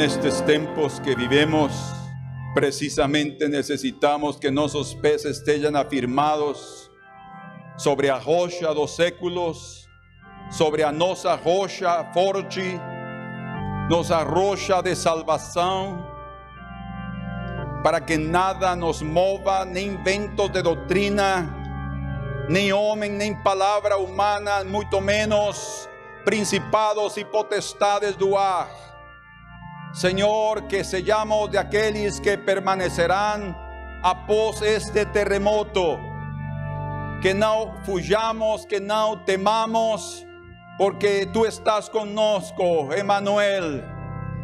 En estos tiempos que vivemos, precisamente necesitamos que nuestros pés estén afirmados sobre a rocha dos séculos, sobre a nossa rocha forte, nossa rocha de salvação, para que nada nos mova, nem ventos de doutrina, nem homem, nem palavra humana, muito menos principados e potestades do. Senhor, que sejamos de aqueles que permanecerán após este terremoto, que não fujamos, que não temamos, porque tu estás conosco, Emmanuel.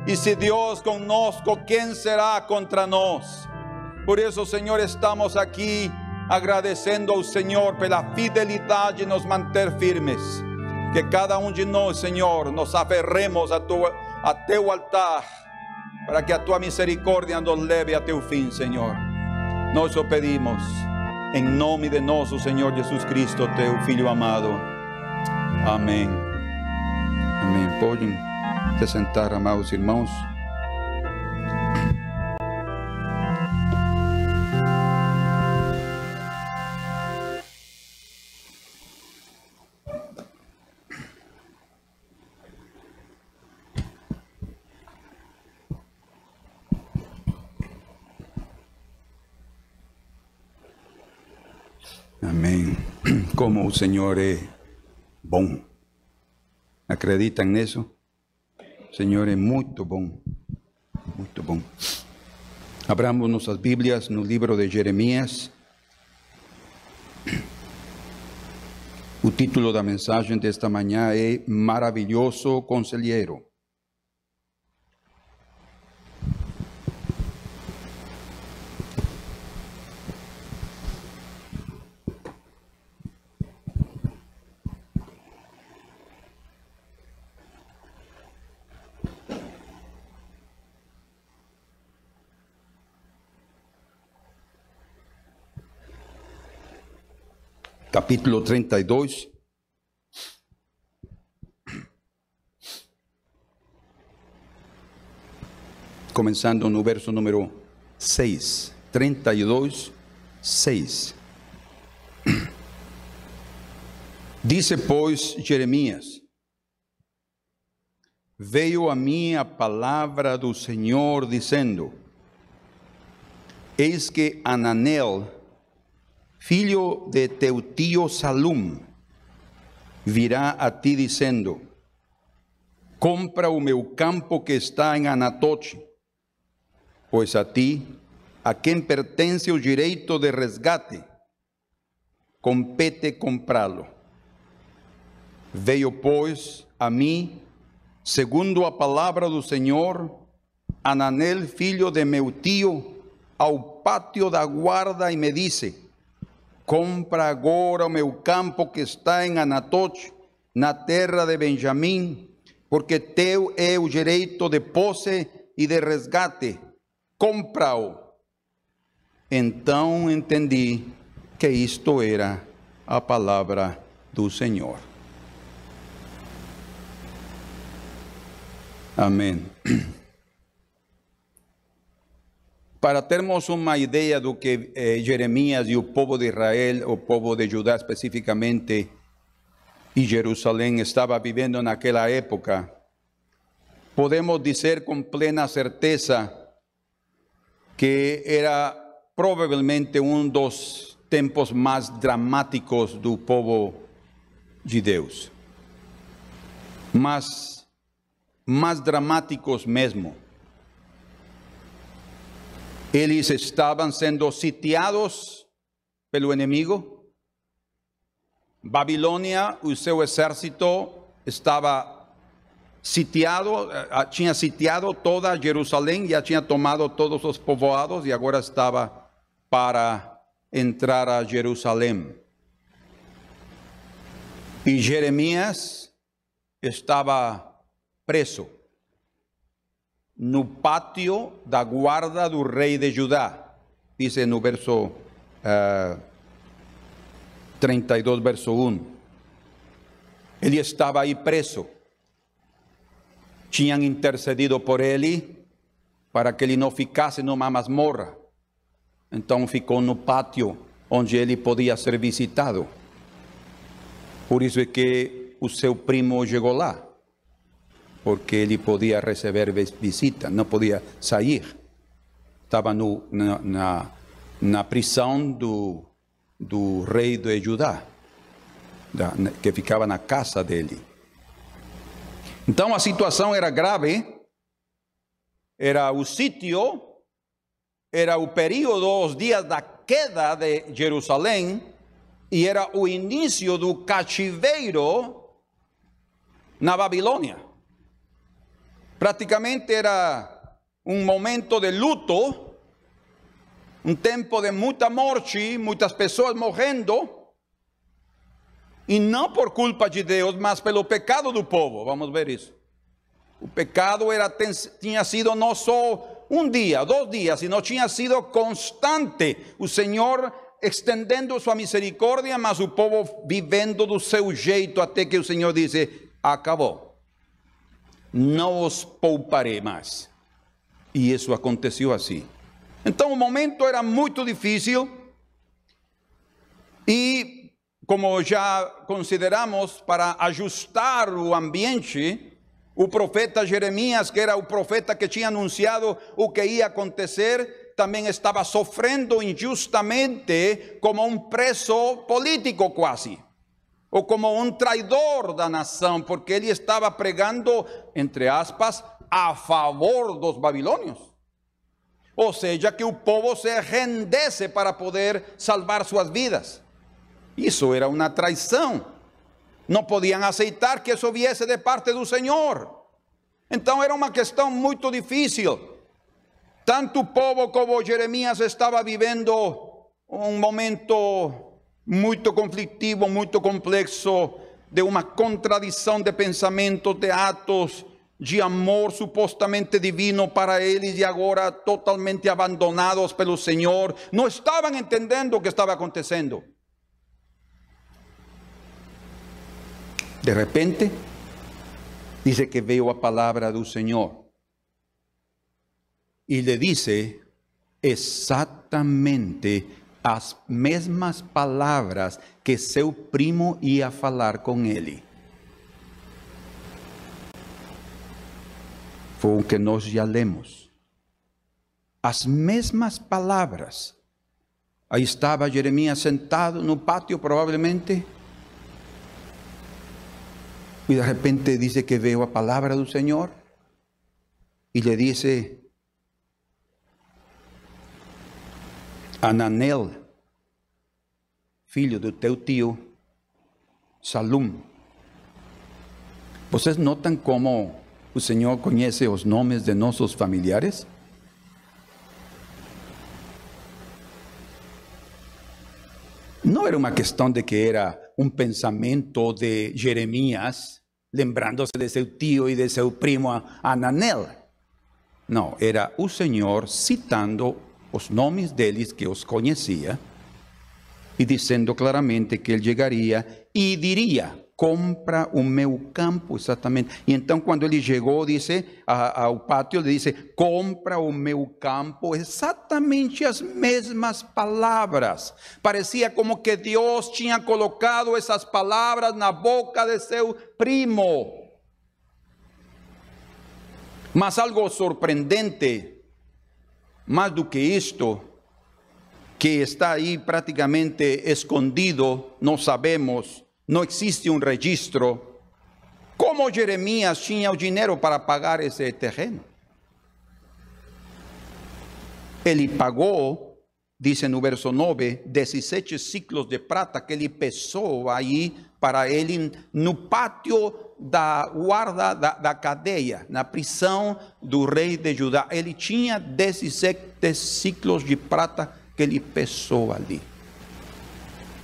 E se Deus conosco, quem será contra nós? Por isso, Senhor, estamos aqui agradecendo ao Senhor pela fidelidade de nos manter firmes. Que cada um de nós, Senhor, nos aferremos a, tu, a altar, para que a tua misericórdia nos leve a teu fim, Senhor. Nós o pedimos, em nome de nosso Senhor Jesus Cristo, teu Filho amado. Amém. Amém. Podem se sentar, amados irmãos. Amém. Como o Senhor é bom. Acreditam nisso? O Senhor é muito bom. Muito bom. Abramos nossas Bíblias no livro de Jeremias. O título da mensagem desta manhã é Maravilhoso Conselheiro. Capítulo 32. Começando no verso número 6. 32, 6. Disse, pois, Jeremias: Veio a mim a palavra do Senhor, dizendo: Eis que Ananel, filho de teu tio Salum, virá a ti dizendo: Compra o meu campo que está em Anatote, pois a ti, a quem pertence o direito de resgate, compete comprá-lo. Veio, pois, a mim, segundo a palavra do Senhor, Ananel, filho de meu tio, ao pátio da guarda e me disse: Compra agora o meu campo que está em Anatote, na terra de Benjamim, porque teu é o direito de posse e de resgate. Compra-o. Então entendi que isto era a palavra do Senhor. Amém. Para termos uma ideia do que eh, Jeremias e o povo de Israel, o povo de Judá especificamente, e Jerusalém estava vivendo naquela época, podemos dizer com plena certeza que era provavelmente um dos tempos mais dramáticos do povo de Deus. Mas mais dramáticos mesmo. Eles estavam sendo sitiados pelo inimigo. Babilônia, o seu exército estava sitiado, eh, tinha sitiado toda Jerusalém, já tinha tomado todos os povoados e agora estava para entrar a Jerusalém. E Jeremias estava preso no pátio da guarda do rei de Judá. Diz no verso uh, 32, verso 1. Ele estava aí preso. tinham intercedido por ele para que ele não ficasse numa masmorra. Então ficou no pátio onde ele podia ser visitado. Por isso é que o seu primo chegou lá, porque ele podia receber visita, não podia sair. Estava no, na, na, na prisão do, do rei de Judá, da, que ficava na casa dele. Então a situação era grave, era o sítio, era o período, os dias da queda de Jerusalém, e era o início do cativeiro na Babilônia. Praticamente era um momento de luto, um tempo de muita morte, muitas pessoas morrendo, e não por culpa de Deus, mas pelo pecado do povo. Vamos ver isso. O pecado era, tinha sido não só um dia, dois dias, sino tinha sido constante. O Senhor estendendo sua misericórdia, mas o povo vivendo do seu jeito, até que o Senhor disse: acabou. Não os pouparei mais. E isso aconteceu assim. Então o momento era muito difícil. E como já consideramos, para ajustar o ambiente, o profeta Jeremias, que era o profeta que tinha anunciado o que ia acontecer, também estava sofrendo injustamente como um preso político quase, ou como um traidor da nação, porque ele estava pregando, entre aspas, a favor dos babilônios. Ou seja, que o povo se rendesse para poder salvar suas vidas. Isso era uma traição. Não podiam aceitar que isso viesse de parte do Senhor. Então era uma questão muito difícil. Tanto o povo como Jeremias estava vivendo um momento muito conflitivo, muito complexo, de uma contradição de pensamentos, de atos de amor supostamente divino para eles e agora totalmente abandonados pelo Senhor. Não estavam entendendo o que estava acontecendo. De repente, dice que veo a palabra del Señor. Y le dice exactamente las mismas palabras que seu primo ia falar com ele. Foi o que nós já lemos. As mesmas palavras. Aí estava Jeremias sentado no pátio, provavelmente, y de repente dice que veo a palabra del Señor y le dice, Ananel, filho do teu tio, Salum. ¿Vocês notan cómo el Señor conoce los nombres de nuestros familiares? No era una cuestión de que era un pensamiento de Jeremías, lembrándose de su tío y de su primo Ananel. No, era el Señor citando los nombres de ellos que os conocía y diciendo claramente que él llegaría y diría, compra o meu campo, exatamente. E então, quando ele chegou, disse ao pátio, ele disse: compra o meu campo, exatamente as mesmas palavras. Parecia como que Deus tinha colocado essas palavras na boca de seu primo. Mas algo surpreendente, mais do que isto, que está aí praticamente escondido, não sabemos no existe un registro. ¿Cómo Jeremías tenía el dinero para pagar ese terreno? Él pagó, dice en el verso 9, 17 ciclos de plata que él pesó ahí para él no patio da guarda da, da cadeia, na prisão do rei de Judá. Ele tinha 17 ciclos de prata que ele pesou ali.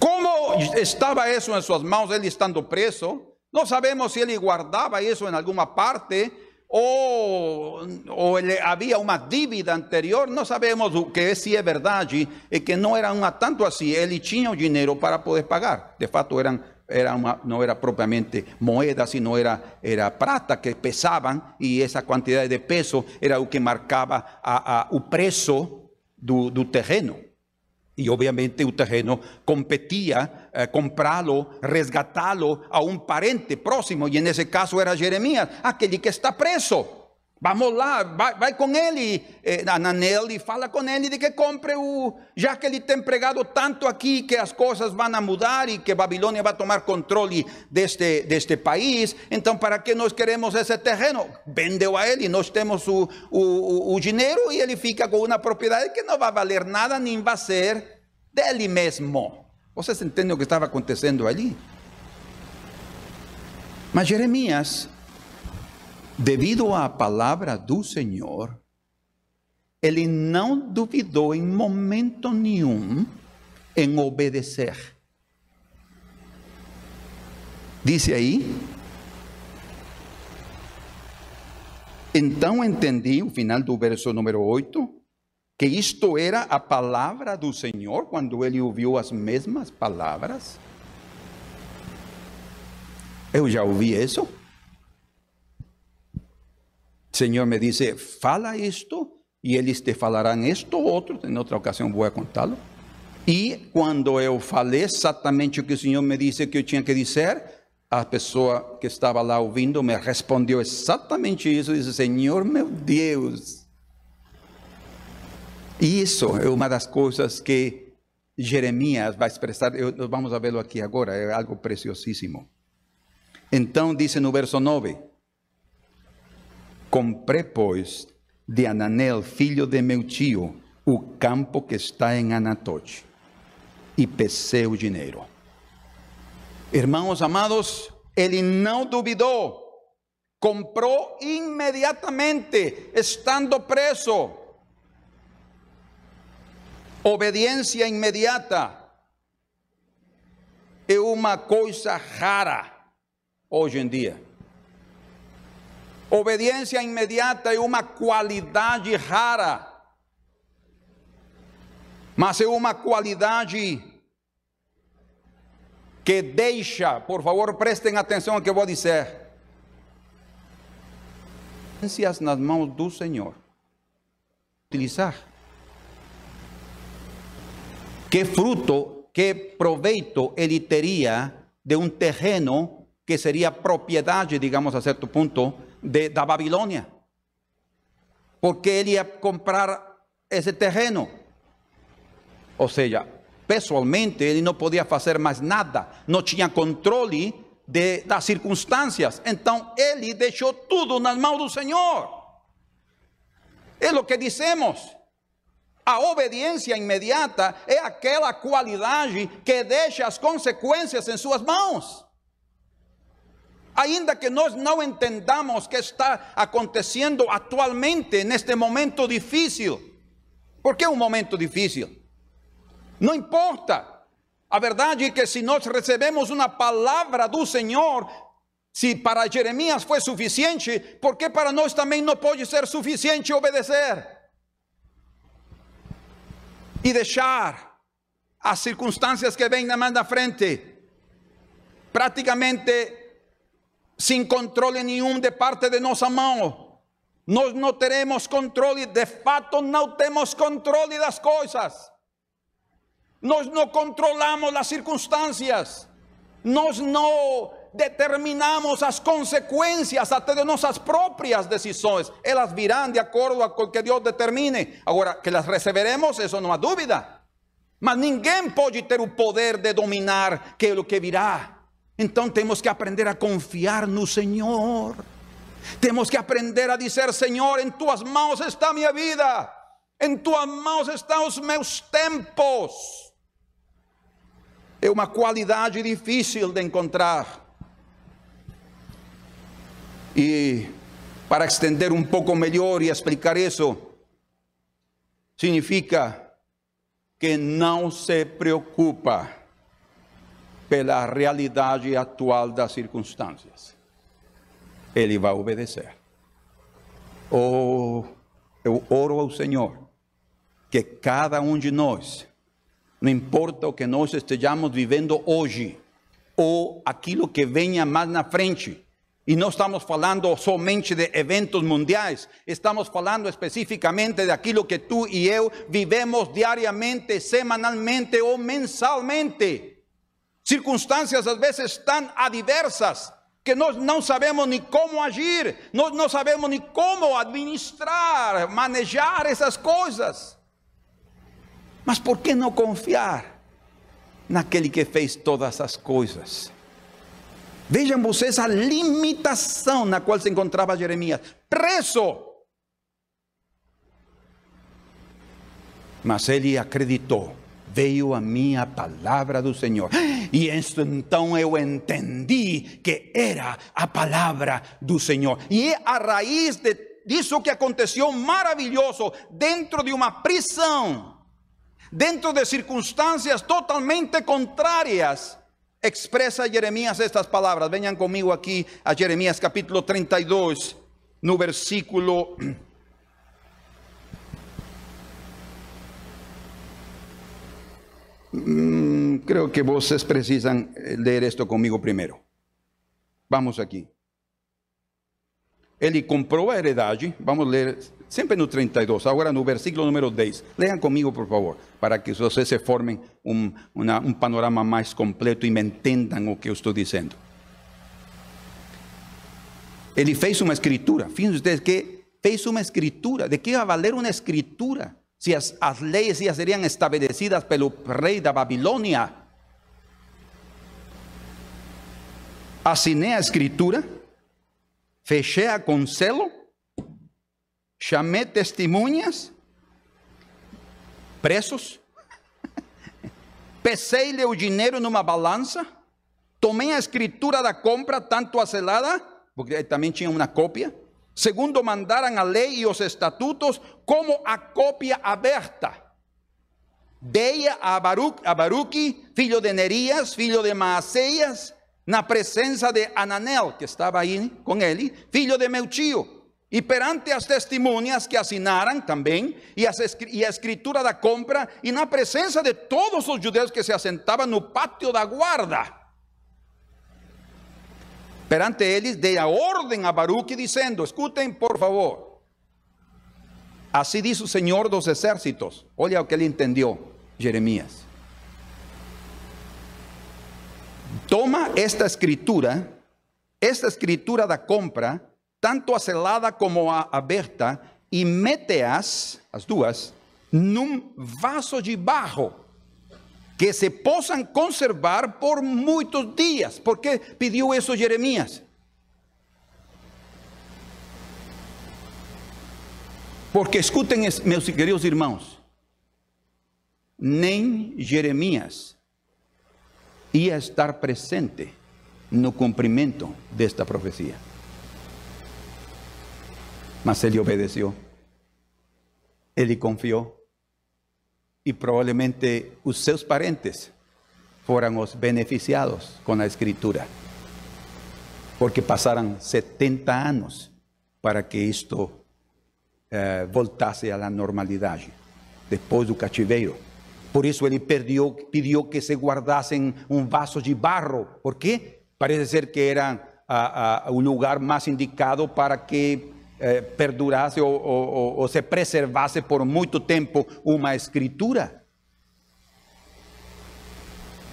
Como estava isso em suas mãos, ele estando preso? Não sabemos se ele guardava isso em alguma parte ou, ou ele, havia uma dívida anterior. Não sabemos o que se é verdade e que não era uma tanto assim. Ele tinha o dinheiro para poder pagar. De fato, eram era não era propriamente moeda, sino era, era prata que pesavam, e essa quantidade de peso era o que marcava a, a, o preço do, terreno. E obviamente o terreno competia eh, comprá-lo, a um parente próximo, e nesse caso era Jeremias, aquele que está preso. Vamos lá, vai, vai com ele, eh, Ananel, e fala com ele de que compre o. Já que ele tem pregado tanto aqui que as coisas vão mudar e que Babilônia vai tomar controle deste, deste país, então para que nós queremos esse terreno? Vendeu a ele, nós temos o, o, o dinheiro e ele fica com uma propriedade que não vai valer nada, nem vai ser dele mesmo. Vocês entendem o que estava acontecendo ali? Mas Jeremias devido à palavra do Senhor, ele não duvidou em momento nenhum em obedecer. Disse aí. Então entendi, o final do verso número 8, que isto era a palavra do Senhor quando ele ouviu as mesmas palavras. Eu já ouvi isso. Senhor me dice, fala esto e eles te falarão esto outro, em outra ocasião vou contá-lo. E quando eu falei exatamente o que o Senhor me disse que eu tinha que dizer, a pessoa que estava lá ouvindo me respondeu exatamente isso, disse, Senhor meu Deus. Isso é uma das coisas que Jeremias vai expressar, eu, vamos a vê-lo aqui agora, é algo preciosíssimo. Então, diz no verso 9, Comprei, pois, de Ananel, filho de meu tio, o campo que está em Anatote, e pesei o dinheiro. Irmãos amados, ele não duvidou, comprou imediatamente, estando preso. Obediência imediata é uma coisa rara hoje em dia. Obediência imediata é uma qualidade rara, mas é uma qualidade que deixa, por favor, prestem atenção ao que eu vou dizer. Nas mãos do Senhor. Utilizar. Que fruto, que proveito ele teria de um terreno que seria propriedade, digamos a certo ponto, de, da Babilônia, porque ele ia comprar esse terreno. Ou seja, pessoalmente ele não podia fazer mais nada, não tinha controle de, das circunstâncias. Então ele deixou tudo nas mãos do Senhor. É o que dizemos. A obediência imediata é aquela qualidade que deixa as consequências em suas mãos. Ainda que nós não entendamos que está acontecendo atualmente neste momento difícil. Por que um momento difícil? Não importa. A verdade é que se nós recebemos uma palavra do Senhor, se para Jeremias foi suficiente, por que para nós também não pode ser suficiente obedecer? E deixar as circunstâncias que vêm na da frente praticamente sem controle nenhum de parte de nossa mão. Nós não teremos controle, de fato, não temos controle das coisas. Nós não controlamos as circunstâncias. Nós não determinamos as consequências até de nossas próprias decisões. Elas virão de acordo com o que Deus determine. Agora, que las receberemos, isso não há dúvida. Mas ninguém pode ter o poder de dominar que é o que virá. Então temos que aprender a confiar no Senhor. Temos que aprender a dizer: Senhor, em tuas mãos está minha vida, em tuas mãos estão os meus tempos. É uma qualidade difícil de encontrar. E para estender um pouco melhor e explicar isso, significa que não se preocupa pela realidade atual das circunstâncias. Ele vai obedecer. Oh, eu oro ao Senhor que cada um de nós, não importa o que nós estejamos vivendo hoje, ou aquilo que venha mais na frente. E não estamos falando somente de eventos mundiais, estamos falando especificamente daquilo que tu e eu vivemos diariamente, semanalmente ou mensalmente. Circunstâncias às vezes tão adversas que nós não sabemos nem como agir, nós não sabemos nem como administrar, manejar essas coisas. Mas por que não confiar naquele que fez todas as coisas? Vejam vocês a limitação na qual se encontrava Jeremias, preso. Mas ele acreditou. Veio a minha palavra do Senhor. E então eu entendi que era a palavra do Senhor. E é a raiz de, disso que aconteceu maravilhoso dentro de uma prisão, dentro de circunstâncias totalmente contrárias expresa Jeremías estas palabras. Vengan conmigo aquí a Jeremías capítulo 32, no versículo... Mm, creo que vos precisan leer esto conmigo primero. Vamos aquí. Ele comprou a heredade, vamos ler sempre no 32, agora no versículo número 10. Leiam comigo, por favor, para que vocês se formem um, uma, um panorama mais completo e me entendam o que eu estou dizendo. Ele fez uma escritura, fíjense ustedes que fez uma escritura. ¿De que ia valer uma escritura? Se as, as leis já seriam estabelecidas pelo rei da Babilônia. Assinei a escritura fechei a com selo, chamei testemunhas, presos, pesei-lhe o dinheiro numa balança, tomei a escritura da compra, tanto a selada, porque também tinha uma cópia, segundo mandaram a lei e os estatutos, como a cópia aberta. Dei a, Baruch, a Baruque, filho de Nerias, filho de Maaseias, na presença de Ananel, que estava aí com ele, filho de meu tio, e perante as testemunhas que assinaram também, e, as, a escritura da compra, e na presença de todos os judeus que se assentavam no pátio da guarda. Perante eles, dei a ordem a Baruch, dizendo: Escutem, por favor. Assim diz o Senhor dos exércitos. Olha o que ele entendeu, Jeremias. toma esta escritura, esta escritura da compra, tanto a selada como a aberta, e mete-as, as duas, num vaso de barro, que se possam conservar por muitos dias. Por que pediu isso Jeremias? Porque escutem, meus queridos irmãos, nem Jeremias ia estar presente no cumprimento desta profecia. Mas ele obedeceu, ele confiou, e provavelmente os seus parentes foram os beneficiados com a escritura, porque passaram 70 anos para que isto eh, voltasse à normalidade, depois do cativeiro. Por isso ele pediu, pediu que se guardassem um vaso de barro. Por quê? Parece ser que era a, a, o lugar mais indicado para que eh, ou se preservasse por muito tempo uma escritura.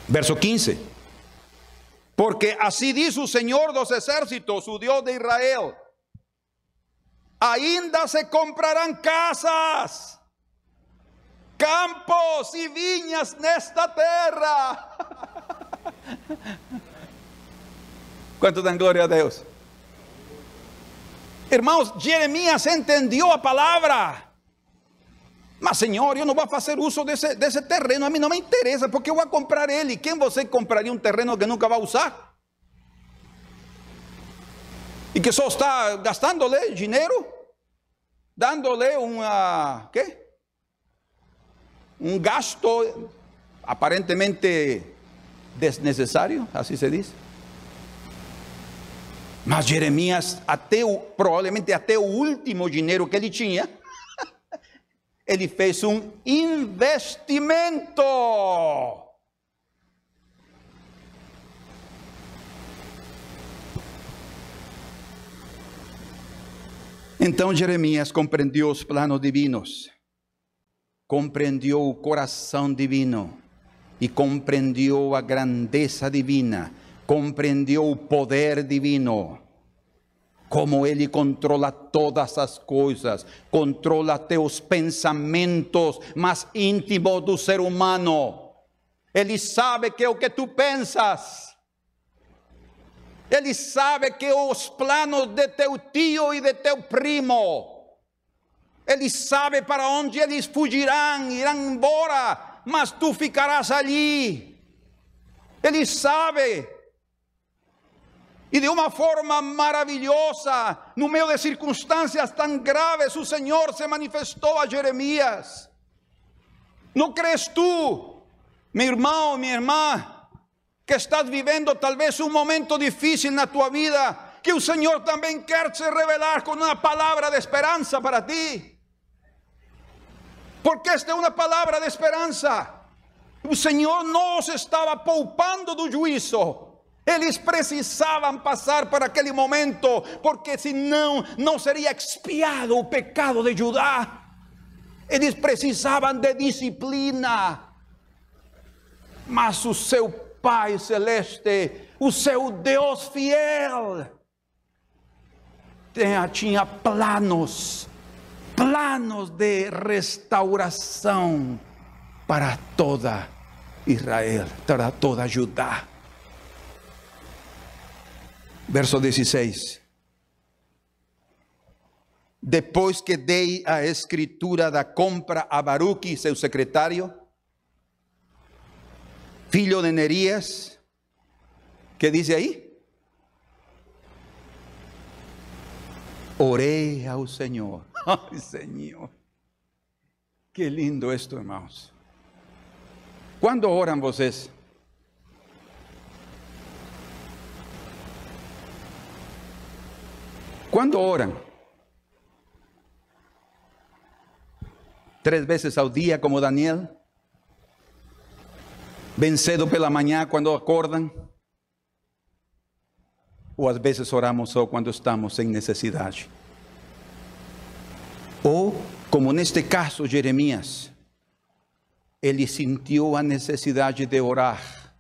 Verso 15. Porque assim diz o Senhor dos exércitos, o Deus de Israel: ainda se comprarão casas campos y viñas esta tierra. ¿Cuánto dan gloria a Dios? Hermanos, Jeremías entendió la palabra. Mas, Senhor, eu não vou fazer uso desse, desse terreno, a mim não me interessa, porque eu vou comprar ele. Quem você compraria um terreno que nunca vai usar? E que só está gastando-lhe dinheiro? Dando-lhe uma. ¿Quê? un gasto aparentemente desnecessário, assim se diz. Mas Jeremias, até o, provavelmente até o último dinheiro que ele tinha, ele fez um investimento. Então Jeremias compreendeu os planos divinos, compreendeu o coração divino e compreendeu a grandeza divina compreendeu o poder divino. Como Ele controla todas as coisas, controla teus pensamentos mais íntimos do ser humano. Ele sabe que é o que tu pensas. Ele sabe que os planos de teu tio e de teu primo, Ele sabe para onde eles fugirão, irão embora, mas tu ficarás ali. Ele sabe. E de uma forma maravilhosa, no meio de circunstâncias tão graves, o Senhor se manifestou a Jeremias. Não crees tu, meu irmão, minha irmã? que estás vivendo talvez um momento difícil na tua vida, que o Senhor também quer se revelar com uma palavra de esperança para ti. Porque esta é uma palavra de esperança. O Senhor nos estava poupando do juízo. Eles precisavam passar por aquele momento, porque senão não seria expiado o pecado de Judá. Eles precisavam de disciplina. Mas o seu Pai celeste, o seu Deus fiel, tinha, planos, planos de restauração para toda Israel, para toda Judá. Verso 16. Depois que dei a escritura da compra a Baruque, seu secretário, filho de Nerías, ¿qué dice ahí? Oré al Señor. Ay, Señor. Qué lindo esto, hermanos. ¿Cuándo oran vosotros? ¿Cuándo oran? Tres veces al día como Daniel. Bem cedo pela manhã quando acordam? Ou às vezes oramos só quando estamos em necessidade? Ou, como neste caso, Jeremias, ele sentiu a necessidade de orar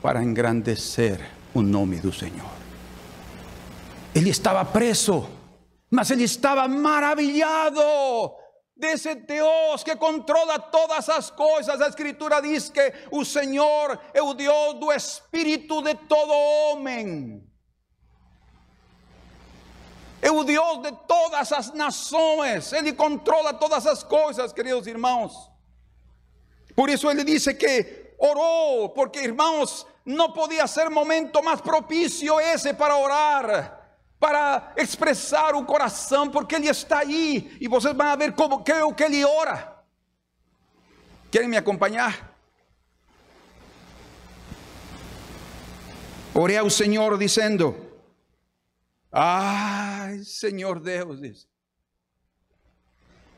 para engrandecer o nome do Senhor. Ele estava preso, mas ele estava maravilhado de ese Dios que controla todas as coisas. A Escritura diz que o Senhor é o Deus do espírito de todo homem. É o Deus de todas as nações. Ele controla todas as coisas, queridos irmãos. Por isso ele disse que orou, porque irmãos, não podia ser momento mais propício esse para orar para expressar o coração, porque Ele está aí, e vocês vão ver como que é o que Ele ora. Querem me acompanhar? Orei ao Senhor dizendo: Ai, Senhor Deus, diz,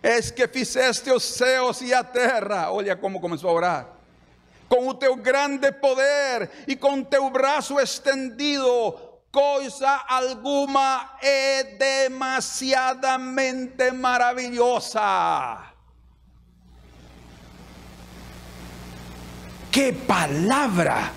és que fizeste os céus e a terra. Olha como começou a orar. Com o teu grande poder e com teu braço estendido, Cosa alguna es demasiadamente maravillosa. ¡Qué palabra!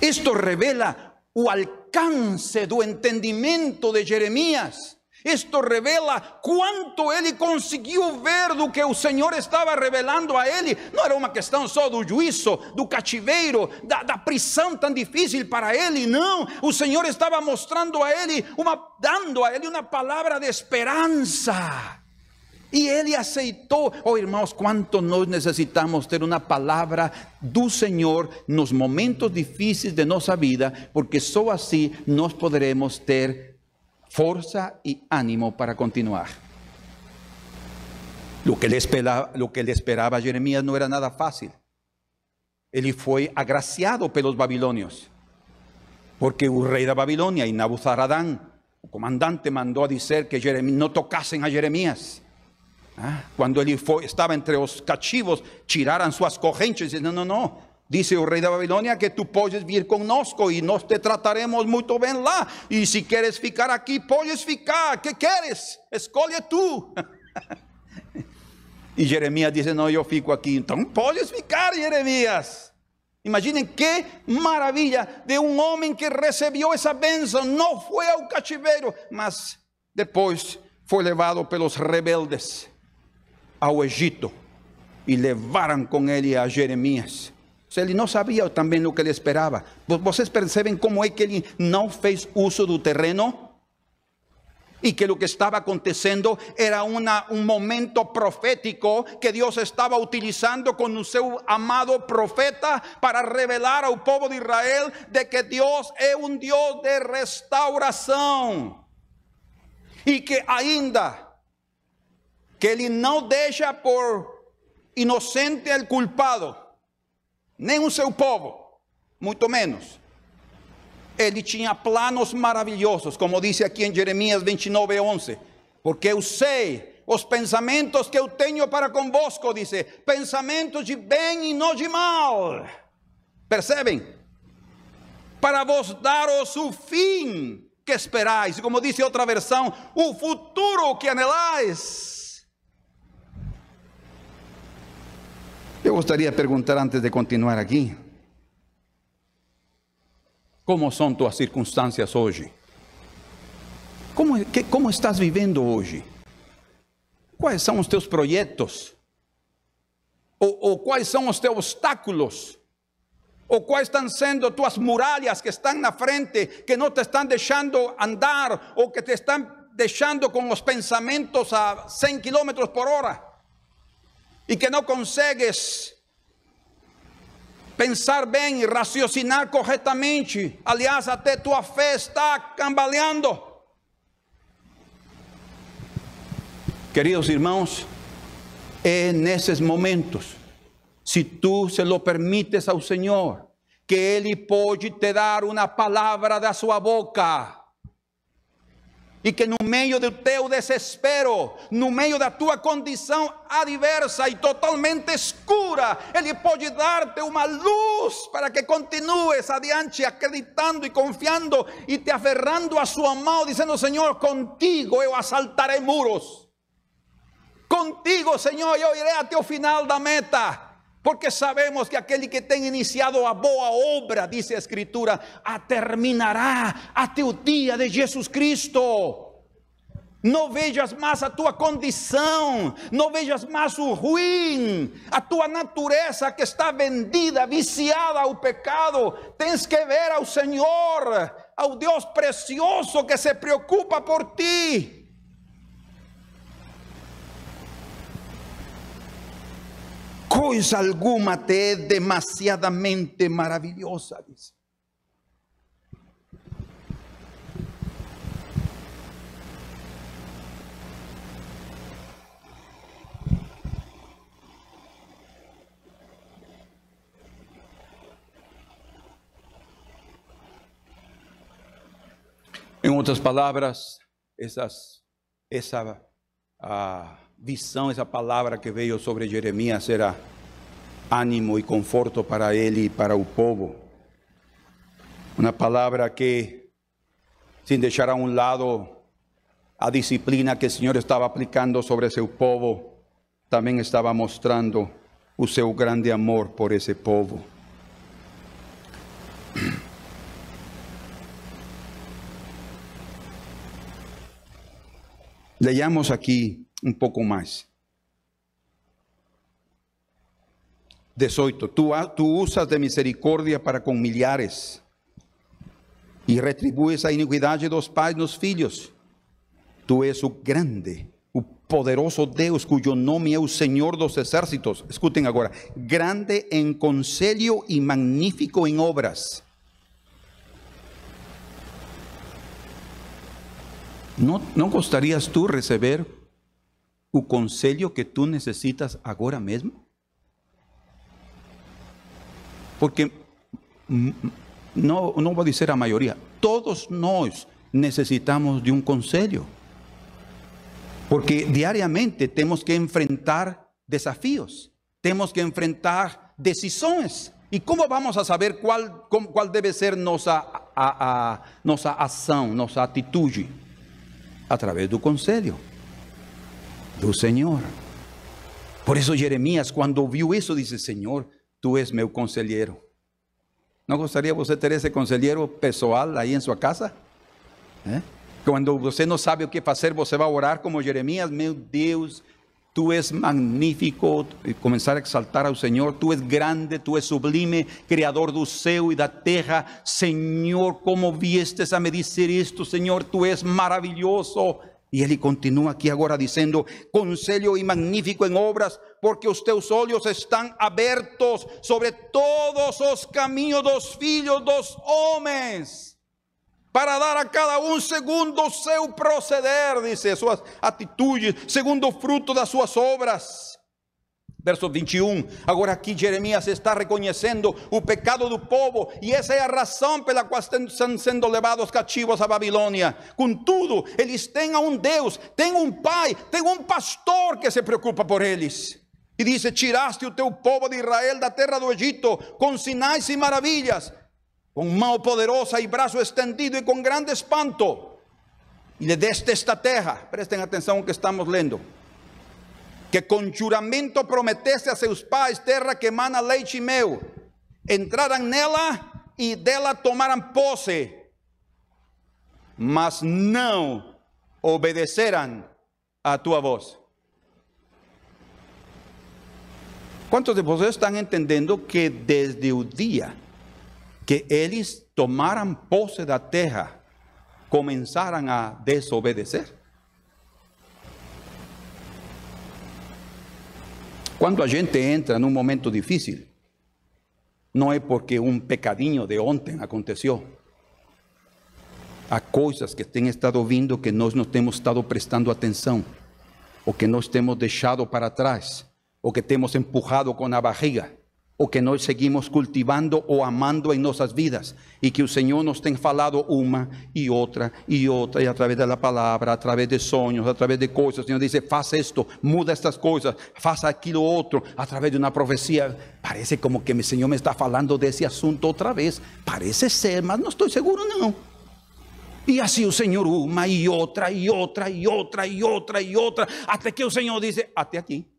Esto revela o alcance do entendimiento de Jeremías. Esto revela quanto ele conseguiu ver do que o Senhor estava revelando a ele. Não era uma questão só do juízo, do cativeiro, da, da prisão tão difícil para ele. Não, o Senhor estava mostrando a ele, uma, dando a ele uma palavra de esperança. E ele aceitou. Oh, irmãos, quanto nós necessitamos ter uma palavra do Senhor nos momentos difíceis de nossa vida, porque só assim nós poderemos ter fuerza y ánimo para continuar. Lo que, le esperaba, lo que esperaba a Jeremías no era nada fácil. Él fue agraciado por los babilonios, porque el rey de Babilonia y Nabuzaradán, el comandante, mandó a decir que no tocasen a Jeremías. Ah, cuando él estaba entre los cachivos, tiraran sus correntes, no, no, no, Dice el rey de Babilonia que tú puedes vir conosco y nos te trataremos muy bien lá. Y si quieres ficar aquí, puedes ficar. ¿Qué quieres? Escoge tú. y Jeremías dice, no, yo fico aquí. Entonces puedes ficar, Jeremías. Imaginen qué maravilla de un hombre que recibió esa benção. No fue al cachivero, mas después fue llevado pelos rebeldes ao Egipto y levaron con él a Jeremías. Ele não sabia também o que ele esperava. Vocês percebem como é que ele fez uso do terreno? E que o que estava acontecendo era uma, um momento profético que Deus estava utilizando com o seu amado profeta para revelar ao povo de Israel de que Deus é um Deus de restauração. E que ainda que ele não deixa por inocente al culpado nem o seu povo, muito menos. Ele tinha planos maravilhosos, como diz aqui em Jeremias 29, 11. Porque eu sei os pensamentos que eu tenho para convosco, dice, pensamentos de bem e não de mal. Percebem? Para vos dar o fim que esperais. Como diz outra versão, o futuro que anelais. Eu gostaria de perguntar antes de continuar aqui: como são tuas circunstâncias hoje? Como, que, como estás vivendo hoje? Quais são os teus projetos? Ou, ou quais são os teus obstáculos? Ou quais estão sendo tuas muralhas que estão na frente, que não te estão deixando andar, ou que te estão deixando com os pensamentos a 100 km por hora? Y que no consigues pensar bien y raciocinar correctamente. Aliás, até tua fe está cambaleando. Queridos irmãos, en esos momentos, si tú se lo permites al Señor, que Él puede te dar una palabra de su boca e que no meio do teu desespero, no meio da tua condição adversa e totalmente escura, Ele pode dar-te uma luz para que continues adiante acreditando e confiando e te aferrando a sua mão, dizendo: Senhor, contigo eu assaltarei muros. Contigo, Senhor, eu irei até o final da meta. Porque sabemos que aquel que tem iniciado a boa obra, dice a Escritura, a terminará até o dia de Jesus Cristo. Não vejas mais a tua condição, não vejas mais o ruim, a tua natureza que está vendida, viciada ao pecado. Tens que ver ao Senhor, ao Deus precioso que se preocupa por ti. Coisa alguma te é demasiadamente maravilhosa, dice. Em outras palavras, essas, essa ah, visão, essa palavra que veio sobre Jeremias era ânimo e conforto para ele e para o povo. Uma palavra que, sem deixar a um lado a disciplina que o Senhor estava aplicando sobre seu povo, também estava mostrando o seu grande amor por esse povo. Leamos aqui um pouco mais. 18. Tú, tú usas de misericórdia para com milhares e retribues a iniquidade dos pais nos filhos. Tu és o grande, o poderoso Deus, cujo nome é o Senhor dos exércitos. Escutem agora: grande em conselho e magnífico em obras. Não, não gostarias tu receber o conselho que tu necessitas agora mesmo? Porque não, não vou dizer a maioria, todos nós necessitamos de um conselho. Porque diariamente temos que enfrentar desafios, temos que enfrentar decisões, E como vamos a saber qual, qual deve ser nossa, a, a, nossa ação? Através do conselho do Senhor. Por isso Jeremias, quando ouviu isso, disse: Senhor, tu és meu conselheiro. Não gostaria você ter esse conselheiro pessoal aí em sua casa? É? Quando você não sabe o que fazer, você vai orar como Jeremias: Meu Deus, Tú es magnífico y comenzar a exaltar al Señor. Tú es grande, tú es sublime, creador del céu y da terra. Señor, ¿cómo viestes a me decir esto, Señor? Tú es maravilloso. Y él continúa aquí ahora diciendo, conselho y magnífico en obras, porque os teus olhos están abiertos sobre todos los caminos dos filhos dos homens para dar a cada um segundo o seu proceder, dice, suas atitudes, segundo o fruto das suas obras. Verso 21. Agora aqui Jeremias está reconhecendo o pecado do povo e essa é a razão pela qual estão sendo levados cativos a Babilônia. Contudo, eles têm um Deus, têm um pai, têm um pastor que se preocupa por eles. E diz: Tiraste o teu povo de Israel da terra do Egito com sinais e maravilhas con mano poderosa y brazo extendido y con grande espanto. Y le deste esta terra, presten atención que estamos lendo, que con juramento prometeste a seus pais terra que emana leite e mel, entraran nela e dela tomaram posse, mas não obedeceram a tua voz. Quantos de vocês estão entendendo que desde o dia que eles tomaram posse da terra, começaram a desobedecer? Quando a gente entra num momento difícil, não é porque um pecadinho de ontem aconteceu. Há coisas que têm estado vindo que nós não temos estado prestando atenção, ou que nós temos deixado para trás, ou que temos empurrado com a barriga o que nós seguimos cultivando ou amando em nossas vidas e que o Senhor nos tem falado uma e outra e outra e através da palavra, através de sonhos, através de coisas, o Senhor diz: faça isto, muda estas coisas, faça aquilo outro, através de uma profecia. Parece como que o Senhor me está falando desse assunto outra vez. Parece ser, mas não estou seguro não. E assim o Senhor uma e outra e outra e outra e outra e outra, até que o Senhor diz: até aqui.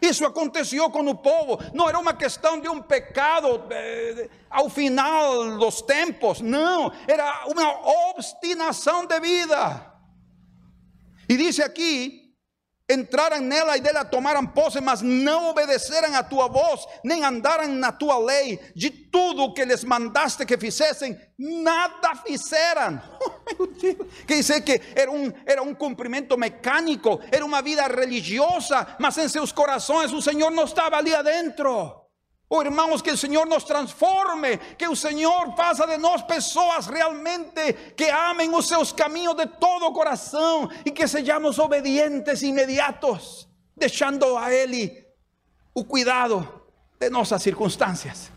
Isso aconteceu com o povo, não era uma questão de um pecado eh, ao final dos tempos, não, era uma obstinação de vida. E diz aqui entraram nela e dela tomaram posse, mas não obedeceram a tua voz, nem andaram na tua lei, de tudo que lhes mandaste que fizessem, nada fizeram. Oh, Quer dizer que era um, era um cumprimento mecânico, era uma vida religiosa, mas em seus corações o Senhor não estava ali adentro. Oh hermanos, que el Señor nos transforme, que el Señor faça de nós pessoas realmente que amem os seus caminhos de todo coração e que sejamos obedientes imediatos, deixando a Ele o cuidado de nossas circunstâncias.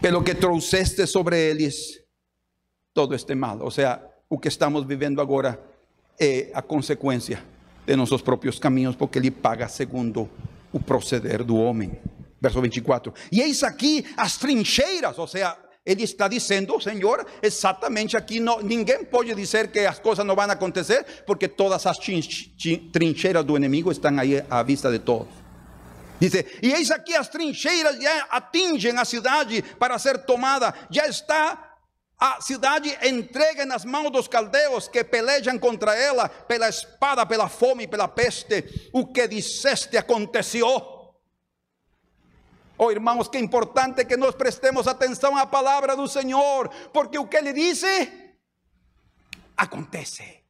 Pelo que trouxeste sobre eles todo este mal, ou seja, o que estamos vivendo agora é a consequência de nossos próprios caminhos, porque Ele paga segundo o proceder do homem. Verso 24: E eis aqui as trincheiras, ou seja, ele está dizendo, Senhor, exatamente aqui, não, ninguém pode dizer que as coisas não vão acontecer, porque todas as trincheiras do inimigo estão aí à vista de todos. Diz: E eis aqui as trincheiras já atingem a cidade para ser tomada, já está a cidade entregue nas mãos dos caldeus que pelejam contra ela pela espada, pela fome, pela peste. O que disseste aconteceu. Oh, irmãos, que importante que nós prestemos atenção à palavra do Senhor, porque o que ele disse acontece.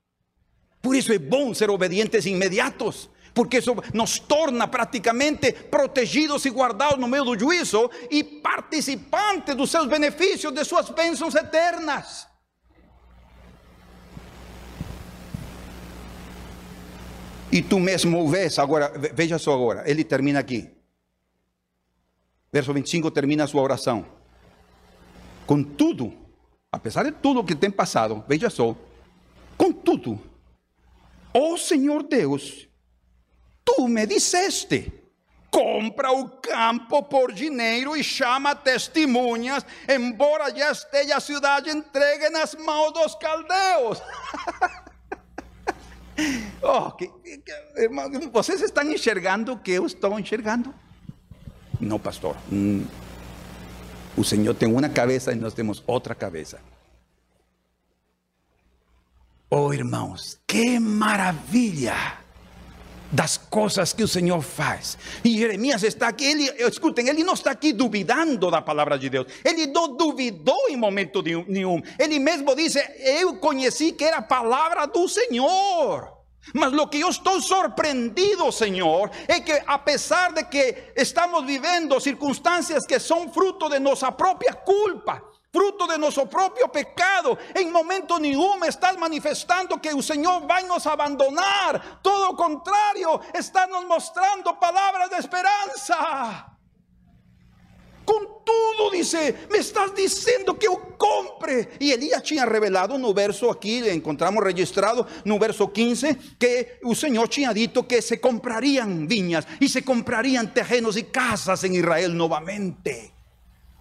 Por isso é bom ser obedientes imediatos porque isso nos torna praticamente protegidos e guardados no meio do juízo e participantes dos seus benefícios, de suas bênçãos eternas. E tu mesmo vês agora, veja só agora, ele termina aqui. Verso 25 termina a sua oração. Contudo, apesar de tudo o que tem passado, veja só, contudo, ó Senhor Deus, tu me disseste: compra o campo por dinheiro e chama testemunhas, embora já esteja a cidade entregue nas mãos dos caldeus. oh, que, que, irmão, vocês estão enxergando o que eu estou enxergando? Não, pastor. Hum, o Senhor tem uma cabeça e nós temos outra cabeça. Oh, irmãos, que maravilha! Das coisas que o Senhor faz. E Jeremias está aqui, ele, escutem, ele não está aqui duvidando da palavra de Deus. Ele não duvidou em momento nenhum. Ele mesmo disse: Eu conheci que era a palavra do Senhor. Mas lo que eu estou surpreendido, Senhor, é que a pesar de que estamos vivendo circunstâncias que são fruto de nossa própria culpa, fruto de nuestro propio pecado. En momento ninguno estás manifestando que el Señor va a nos abandonar. Todo lo contrario, está nos mostrando palabras de esperanza. Con todo dice, me estás diciendo que yo compre. Y Elías tinha revelado un verso aquí, le encontramos registrado, un verso 15, que el Señor tinha dito que se comprarían viñas y se comprarían terrenos y casas en Israel nuevamente.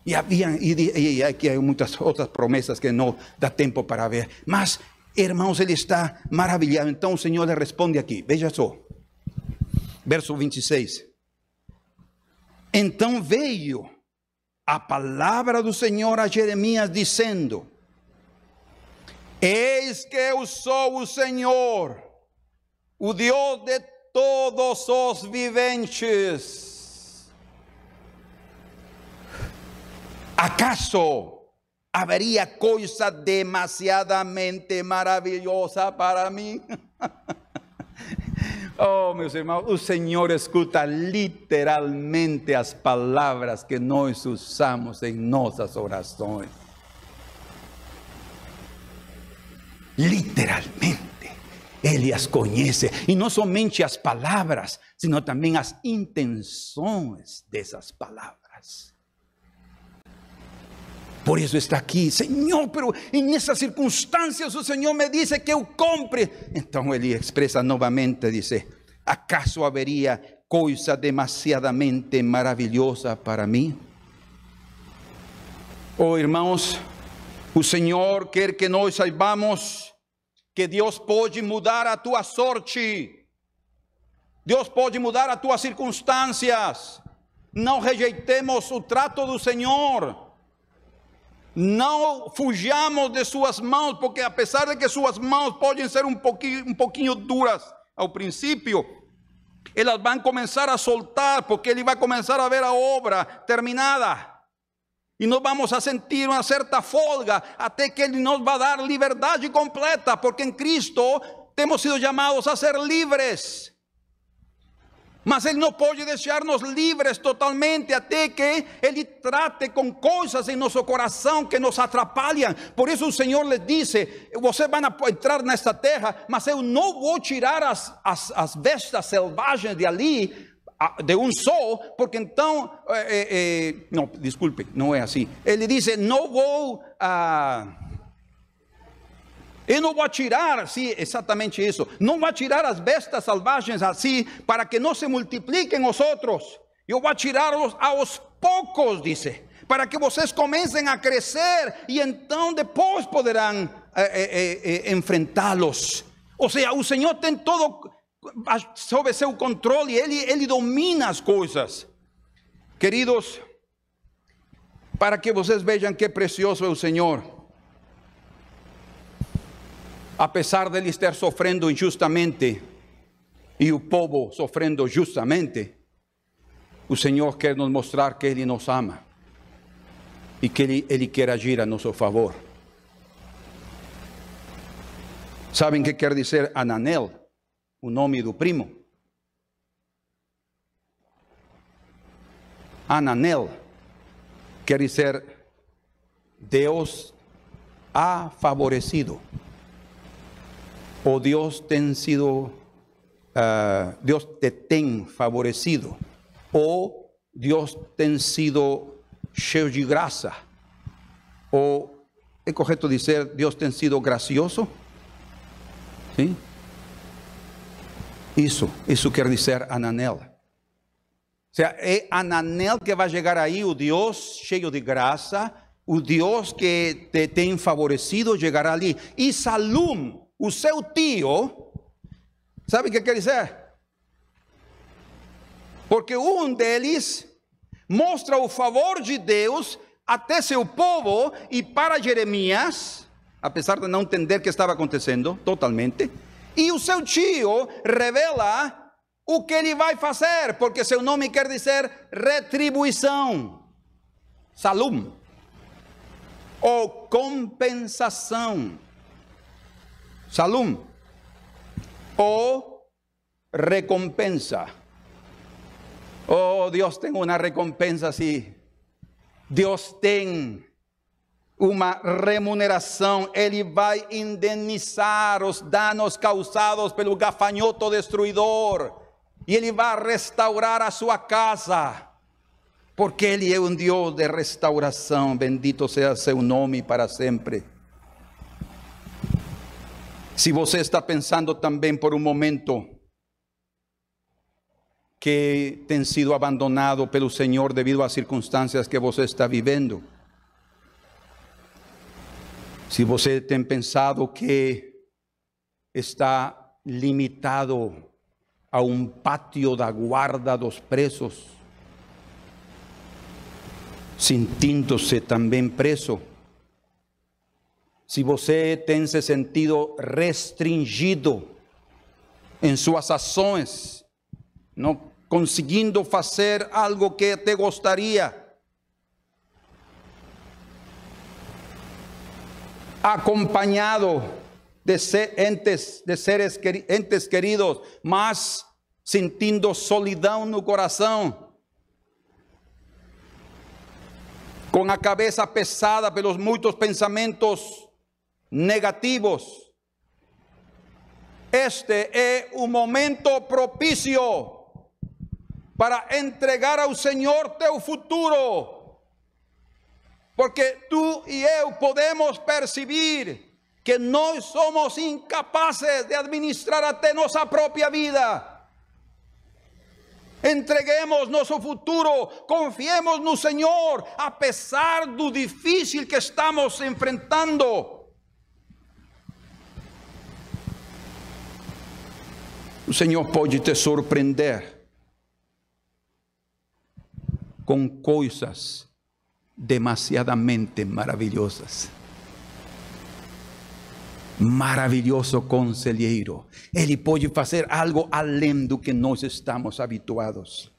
Y, habían, y, aquí hay muchas otras promesas que no da tiempo para ver. Mas, hermanos, él está maravillado. Entonces el Señor le responde aquí. Veja só. Verso 26. Então veio a palavra do Senhor a Jeremias dizendo: Eis que eu sou o Senhor, o Deus de todos os viventes ¿Acaso habría cosa demasiadamente maravillosa para mí? oh, meus irmãos, o Senhor escuta literalmente as palavras que nós usamos em nossas orações. Literalmente. Ele as conhece. E não somente as palavras, sino também as intenções dessas palavras. Por eso está aquí, Señor, pero en esas circunstancias el Señor me dice que yo compre. Entonces él expresa nuevamente, dice, ¿acaso habría cosa demasiadamente maravillosa para mí? Oh, hermanos, el Señor quiere que nos saibamos que Dios puede mudar a tu sorte. Dios puede mudar a tus circunstancias. No rejeitemos el trato del Señor. Não fujamos de suas mãos, porque apesar de que suas mãos podem ser um pouquinho, um pouquinho duras ao princípio, elas vão começar a soltar, porque ele vai começar a ver a obra terminada. E nós vamos a sentir uma certa folga até que Ele nos vai dar liberdade completa, porque em Cristo temos sido chamados a ser livres. Mas Ele não pode deixar-nos livres totalmente até que Ele trate com coisas em nosso coração que nos atrapalham. Por isso o Senhor lhe disse: Vocês vão entrar nesta terra, mas eu não vou tirar as, as, as bestas selvagens de ali de um só, porque então, eh, eh, não, desculpe, não é assim. Ele disse: Não vou. Ah, eu não vou tirar, sim, exatamente isso. Não vou tirar as bestas selvagens assim, para que não se multipliquem os outros. Eu vou tirá-los aos poucos, disse, para que vocês comecem a crescer e então depois poderão eh, eh, eh, enfrentá-los. Ou seja, o Senhor tem todo sob seu controle, ele, ele domina as coisas. Queridos, para que vocês vejam que precioso é o Senhor a pesar de ele estar sofrendo injustamente e o povo sofrendo justamente, o Senhor quer nos mostrar que Ele nos ama e que Ele, ele quer agir a nosso favor. Sabem o que quer dizer Ananel, o nome do primo? Ananel quer dizer Deus ha favorecido o Dios te sido, uh, Dios te ten favorecido, o Dios te sido cheio de graça, o é correto dizer Deus tem sido gracioso? Sim? Isso, isso quer dizer Ananel. Ou seja, é Ananel que vai chegar aí, o Deus cheio de graça, o Deus que te tem favorecido chegará ali. E Salum, o seu tio, sabe o que quer dizer? Porque um deles mostra o favor de Deus até seu povo e para Jeremias, apesar de não entender o que estava acontecendo totalmente, e o seu tio revela o que ele vai fazer, porque seu nome quer dizer retribuição, salum, ou compensação, salum, ou recompensa. Oh, Deus tem uma recompensa assim. Deus tem uma remuneração, Ele vai indenizar os danos causados pelo gafanhoto destruidor, e Ele vai restaurar a sua casa, porque Ele é um Deus de restauração, bendito seja seu nome para sempre. Se você está pensando também por um momento que tem sido abandonado pelo Senhor devido às circunstâncias que você está vivendo, se você tem pensado que está limitado a um pátio da guarda dos presos, sentindo-se também preso, se você tem se sentido restringido em suas ações, não conseguindo fazer algo que te gostaria, acompañado de entes, de seres entes queridos, mas sentindo solidão no coração, com a cabeça pesada pelos muitos pensamentos negativos. Este é o momento propício para entregar ao Senhor teu futuro porque tú y yo podemos percibir que no somos incapaces de administrar até nuestra propia vida. Entreguemos nuestro futuro, confiemos no Señor, a pesar do difícil que estamos enfrentando. O Senhor pode te surpreender com coisas demasiadamente maravillosas. Maravilhoso conselheiro. Ele pode fazer algo além do que nós estamos habituados.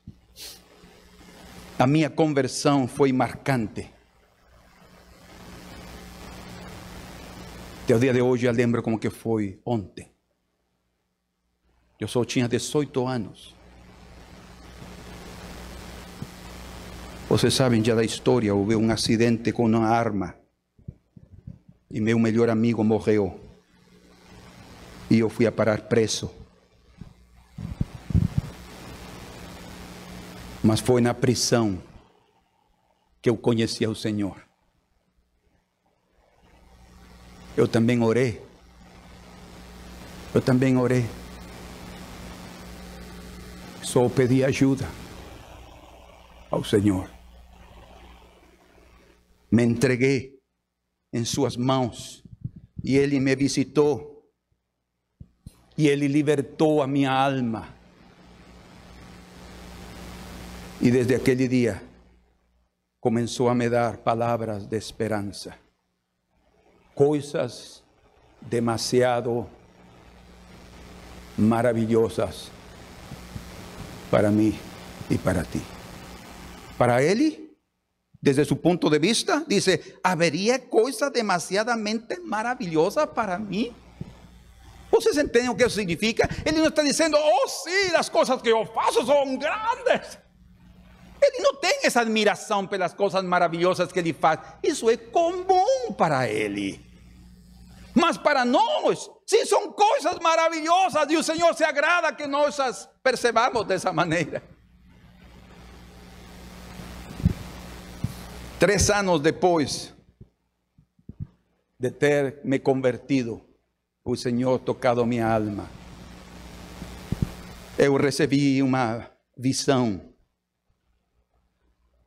A minha conversão foi marcante. Até o dia de hoje eu lembro como que foi ontem. Eu só tinha 18 anos. Vocês sabem já da história, houve um acidente com uma arma e meu melhor amigo morreu. E eu fui a parar preso. Mas foi na prisão que eu conheci o Senhor. Eu também orei. Eu também orei. Só pedi ajuda ao Senhor me entreguei em suas mãos e ele me visitou e ele libertou a minha alma. E desde aquele dia começou a me dar palavras de esperança, coisas demasiado maravilhosas para mim e para ti. Para ele, desde su punto de vista, dice, ¿habría cosa demasiadamente maravillosa para mí? ¿Ustedes entienden que eso significa? Él no está diciendo, oh sí, las cosas que yo faço son grandes. Él no tiene esa admiración por las cosas maravillosas que él hace. Eso es común para él. Mas para nós, sí son cosas maravillosas y el Señor se agrada que nós as percebamos de esa manera. Três anos depois de ter me convertido, o Senhor tocado minha alma. eu recebi uma visão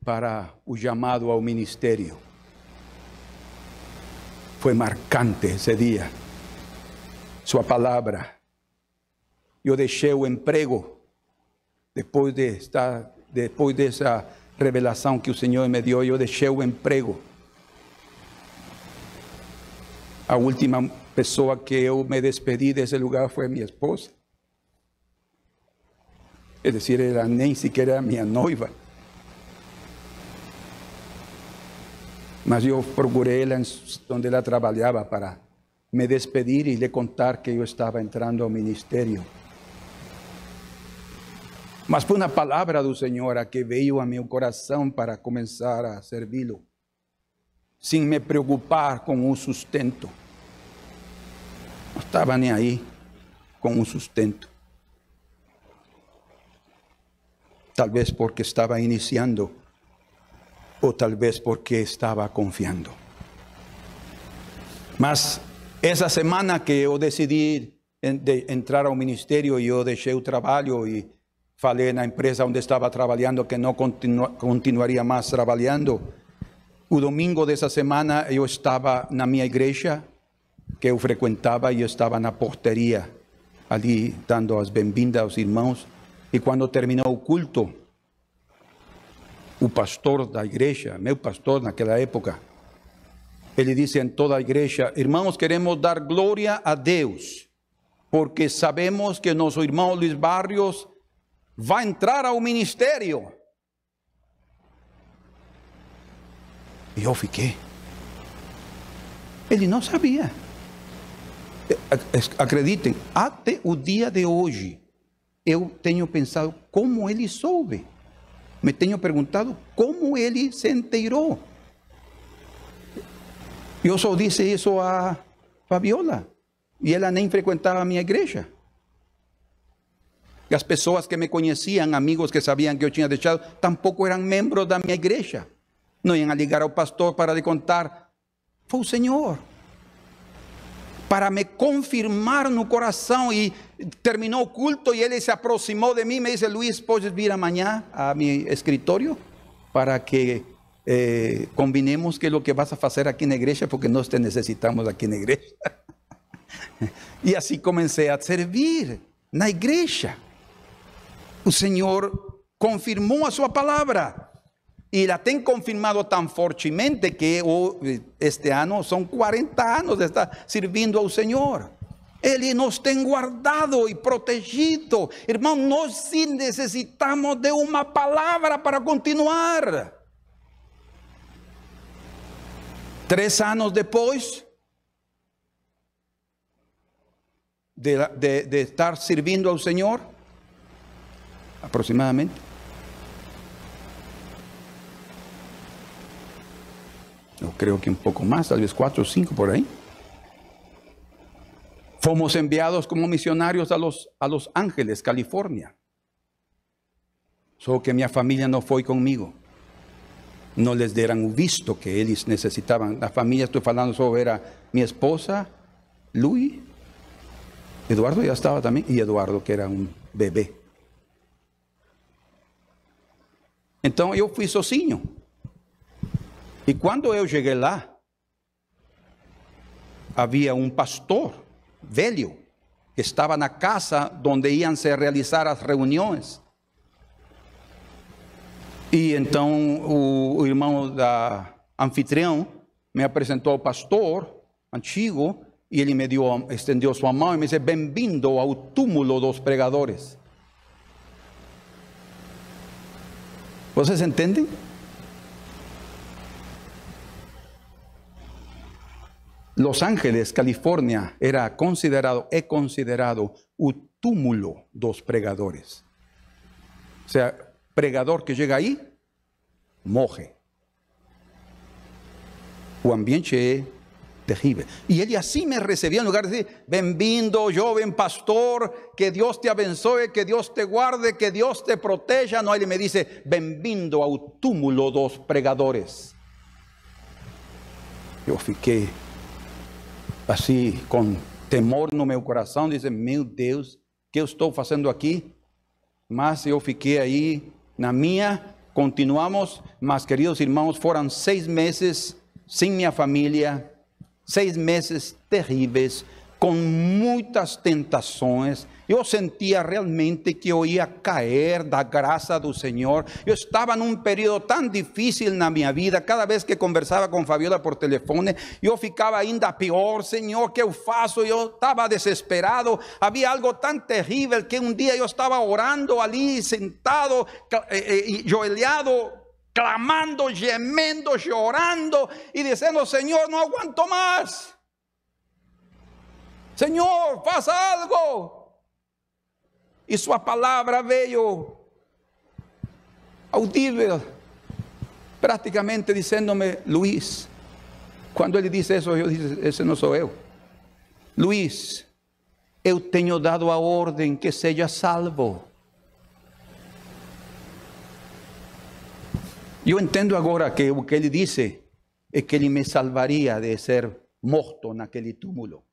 para o chamado ao ministério. Foi marcante esse dia. Sua palavra. Eu deixei o emprego depois de estar, depois dessa revelação que o Senhor me deu, eu deixei o emprego. A última pessoa que eu me despedi desse lugar foi minha esposa. Es decir, era nem sequer era minha noiva. Mas eu procurei ela onde ela trabalhava para me despedir e lhe contar que eu estava entrando ao ministério. Mas foi uma palavra do Senhor que veio a meu coração para começar a servi-lo, me preocupar com o sustento. Não estava nem aí com o sustento. tal vez porque estaba iniciando o tal vez porque estaba confiando. Mas esa semana que yo decidí entrar al ministerio, yo dejé el trabajo y falei la empresa donde estaba trabajando que no continuaría más trabajando. El domingo de esa semana yo estaba en mi iglesia que yo frecuentaba y yo estaba en la portería, allí dando las bienvenidas a los hermanos. E quando terminou o culto, o pastor da igreja, meu pastor naquela época, ele disse em toda a igreja: Irmãos, queremos dar glória a Deus, porque sabemos que nosso irmão Luiz Barrios vai entrar ao ministério. E eu fiquei. Ele não sabia. Acreditem, até o dia de hoje, eu tenho pensado como ele soube. Me tenho perguntado como ele se inteirou. Eu só disse isso a Fabiola. E ela nem frequentava a minha igreja. E as pessoas que me conheciam, amigos que sabiam que eu tinha deixado, tampouco eram membros da minha igreja. Não iam ligar ao pastor para lhe contar. Foi o Senhor para me confirmar no coração e terminou o culto e ele se aproximou de mim e me disse, Luiz, podes vir amanhã a meu escritório para que eh, combinemos que é o que vas a fazer aqui na igreja, porque nós te necessitamos aqui na igreja. e assim comecei a servir na igreja. O Senhor confirmou a sua palavra. Y la tengo confirmado tan fortemente que este año son 40 años de estar sirviendo al Señor. Él nos tem guardado y protegido. Hermano, nós sí necesitamos de una palabra para continuar. Tres años después de, de estar sirviendo al Señor, aproximadamente, Yo creo que un poco más, tal vez cuatro o cinco por ahí. Fomos enviados como misionarios a Los, a los Ángeles, California. Solo que mi familia no fue conmigo. No les dieran visto que ellos necesitaban. La familia, estoy hablando sobre era mi esposa, Luis, Eduardo ya estaba también, y Eduardo que era un bebé. Entonces yo fui sozinho. E quando eu cheguei lá, havia um pastor velho que estava na casa onde iam se realizar as reuniões. E então o, o irmão da anfitrião me apresentou ao pastor antigo e ele me deu, estendeu sua mão e me disse: Bem-vindo ao túmulo dos pregadores. Vocês entendem? Los Ángeles, California, era considerado, es considerado un túmulo dos pregadores. O sea, pregador que llega ahí, moje. O ambiente terrible. Y él así me recibía en lugar de decir, bienvenido, joven pastor, que Dios te abençoe, que Dios te guarde, que Dios te proteja. No, él me dice, bienvenido al túmulo dos pregadores. Yo fiquei assim, com temor no meu coração, dizer: Meu Deus, o que eu estou fazendo aqui? Mas eu fiquei aí na minha, continuamos, mas queridos irmãos, foram seis meses sem minha família, seis meses terríveis, com muitas tentações. Eu sentia realmente que eu ia cair da graça do Senhor. Eu estava num período tão difícil na minha vida. Cada vez que conversava com Fabiola por telefone, eu ficava ainda pior. Senhor, que eu faço? Eu estava desesperado. Havia algo tão terrível que um dia eu estava orando ali, sentado, eh, eh, joelhado, clamando, gemendo, chorando e dizendo: Senhor, não aguento mais. Senhor, faça algo. E sua palavra veio audível, praticamente dizendo-me, Luiz, quando ele disse isso, eu disse, esse não sou eu. Luiz, eu tenho dado a ordem que seja salvo. Eu entendo agora que o que ele disse é que ele me salvaria de ser morto naquele túmulo.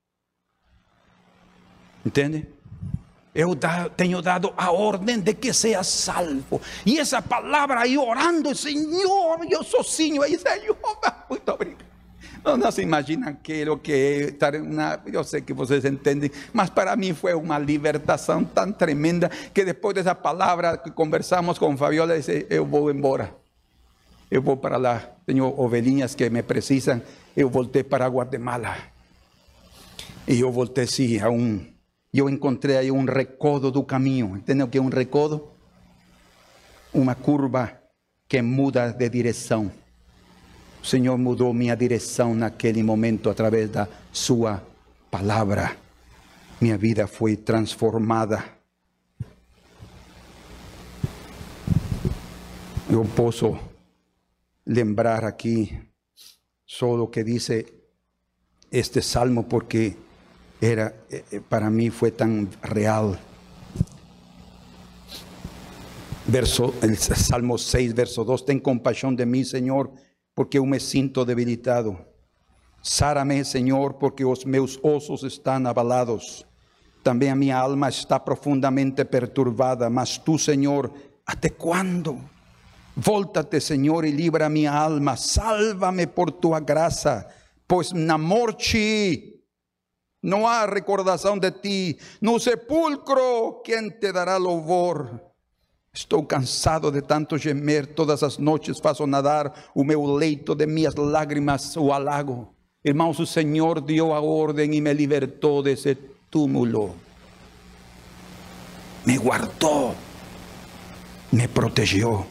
Entende? Eu tenho dado a ordem de que seja salvo. E essa palavra aí orando, Senhor, eu sozinho aí, Senhor, muito obrigado. Não se imaginam aquilo que é estar na. Eu sei que vocês entendem, mas para mim foi uma libertação tão tremenda que depois dessa palavra que conversamos com Fabiola, disse: Eu vou embora. Eu vou para lá. Tenho ovelhinhas que me precisam. Eu voltei para Guatemala. E eu voltei, sim, a e eu encontrei aí um recodo do caminho. Entendeu o que um recodo? Uma curva que muda de direção. O Senhor mudou minha direção naquele momento através da Sua palavra. Minha vida foi transformada. Eu posso lembrar aqui só o que diz este salmo, porque era, eh, eh, para mí fue tan real. Verso, el Salmo 6, verso 2, ten compasión de mí, Señor, porque me siento debilitado. Sárame, Señor, porque los meus osos están abalados. También mi alma está profundamente perturbada, mas tú, Señor, ¿hasta cuándo? Voltate, Señor, y libra mi alma. Sálvame por tu gracia, pues na morte no hay recordación de ti. No sepulcro, ¿quién te dará louvor? Estoy cansado de tanto gemer, todas las noches faço nadar o meu leito de minhas lágrimas o halago. Irmãos, o Senhor dio a orden y me libertó de ese túmulo. Me guardó, me protegió.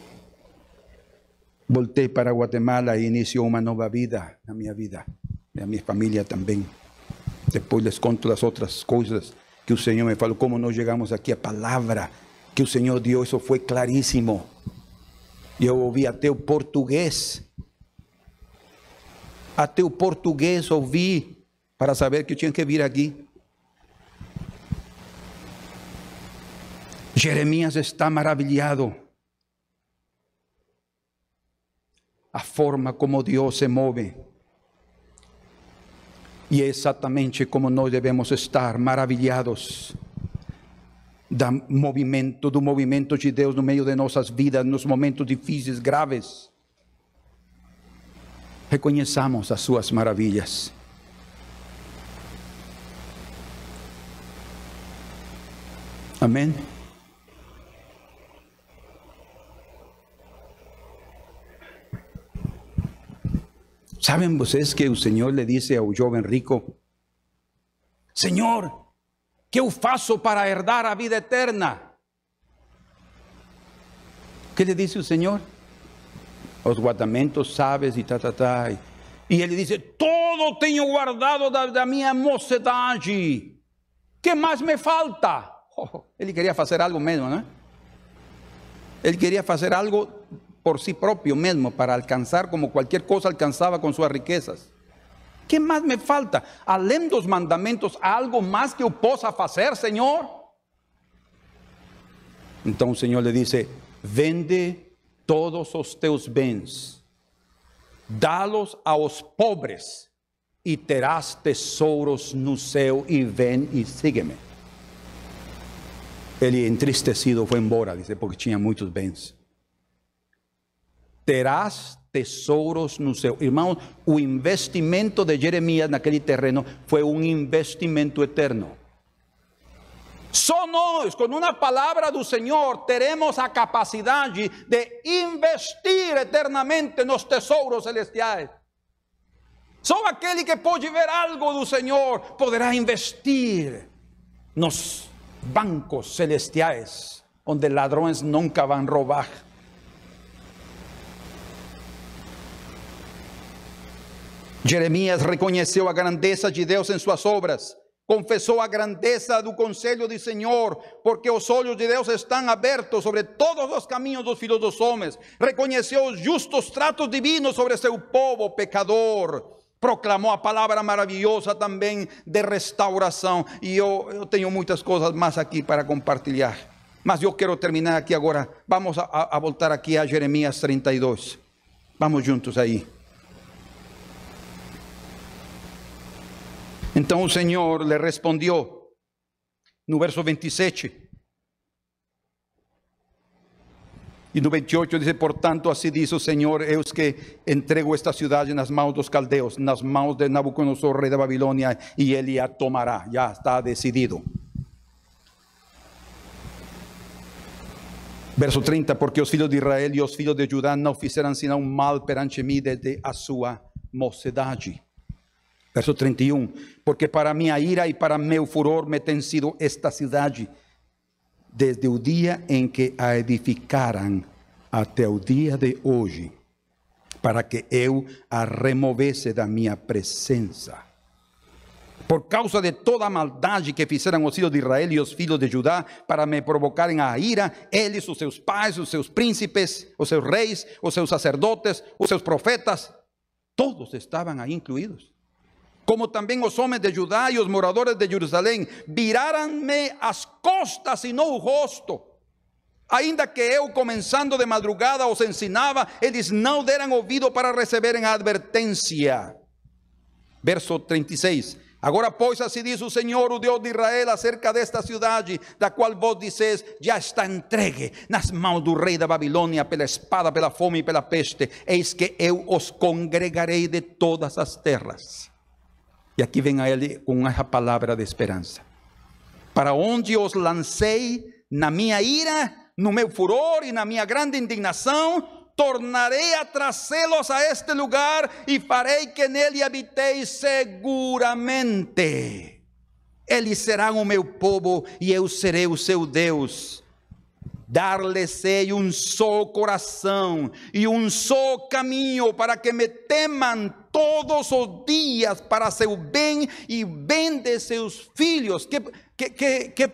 Voltei para Guatemala e iniciou uma nova vida na minha vida, na minha família também. Depois les conto las otras cosas que el Señor me falou, como nós llegamos aquí a palavra que el Señor dio, eso fue clarísimo. Eu ouvi até o português, até o português ouvi para saber que eu tinha que vir aqui. Jeremias está maravilhado. A forma como Deus se move. E é exatamente como nós devemos estar maravilhados do movimento, do movimento de Deus no meio de nossas vidas, nos momentos difíceis, graves. Reconheçamos as suas maravilhas. Amém? ¿Saben ustedes que el Señor le dice al joven rico, Señor, ¿qué eu para herdar a vida eterna? ¿Qué le dice el Señor? Los guardamentos sabes y ta, ta, ta. Y él dice, todo tenho guardado da, da minha mocidade. ¿Qué más me falta? Oh, ele queria fazer algo mesmo, né? Ele queria fazer algo por sí propio mismo para alcanzar como cualquier cosa alcanzaba con sus riquezas. ¿Qué más me falta? Além dos mandamentos, algo más que yo pueda hacer, Señor. Entonces el Señor le dice, vende todos os teus bens, dalos a los pobres y terás tesouros no céu y ven y sígueme. Ele entristecido foi embora, dice, porque tinha muitos bens. Terás tesouros no céu. Irmãos, o investimento de Jeremias naquele terreno foi um investimento eterno. Só nós, com uma palavra do Senhor, teremos a capacidade de investir eternamente nos tesouros celestiais. Só aquele que pode ver algo do Senhor poderá investir nos bancos celestiais, onde ladrões nunca vão roubar. Jeremias reconheceu a grandeza de Deus em suas obras confessou a grandeza do conselho do Senhor, porque os olhos de Deus estão abertos sobre todos os caminhos dos filhos dos homens. Reconheceu os justos tratos divinos sobre seu povo pecador. Proclamou a palavra maravilhosa também de restauração. E eu, eu tenho muitas coisas mais aqui para compartilhar. Mas eu quero terminar aqui agora. Vamos a, a voltar aqui a Jeremias 32. Vamos juntos aí. Então o Senhor lhe respondeu no verso 27. E no 28 diz: Portanto, assim diz o Senhor: Eus que entrego esta cidade nas mãos dos caldeus, nas mãos de Nabucodonosor, rei da Babilônia, e ele a tomará. Já está decidido. Verso 30: Porque os filhos de Israel e os filhos de Judá não fizeram senão mal perante mim desde a sua mocidade. Verso 31. Porque para minha ira e para meu furor me tem sido esta cidade, desde o dia em que a edificaram até o dia de hoje, para que eu a removesse da minha presença. Por causa de toda a maldade que fizeram os filhos de Israel e os filhos de Judá, para me provocarem a ira, eles, os seus pais, os seus príncipes, os seus reis, os seus sacerdotes, os seus profetas, todos estavam aí incluídos como também os homens de Judá e os moradores de Jerusalém, viraram-me as costas e não o rosto. Ainda que eu, começando de madrugada, os ensinava, eles não deram ouvido para receberem a advertência. Verso 36. Agora, pois, assim diz o Senhor, o Deus de Israel, acerca desta cidade, da qual vos dizeis, já está entregue nas mãos do rei da Babilônia, pela espada, pela fome e pela peste. Eis que eu os congregarei de todas as terras e aqui vem a ele com essa palavra de esperança. Para onde os lancei na minha ira, no meu furor e na minha grande indignação, tornarei a trazê-los a este lugar e farei que nele habiteis seguramente. Eles serão o meu povo e eu serei o seu Deus dar-lhes-ei um só coração e um só caminho para que me temam todos os dias para seu bem e bem de seus filhos. Que, que,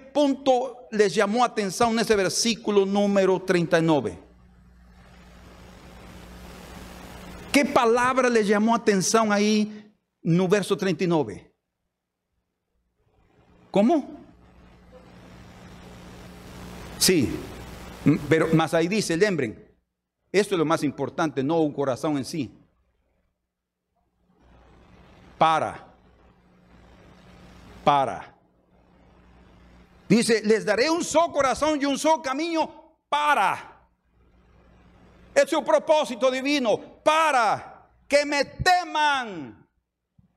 les chamou a atenção nesse versículo número 39? Que palavra lhe chamou a atenção aí no verso 39? Como? Sim. Pero, mas ahí dice, lembren, esto es lo más importante, no un corazón en sí. Para. Para. Dice, les daré un solo corazón y un solo camino para. Es su propósito divino, para que me teman.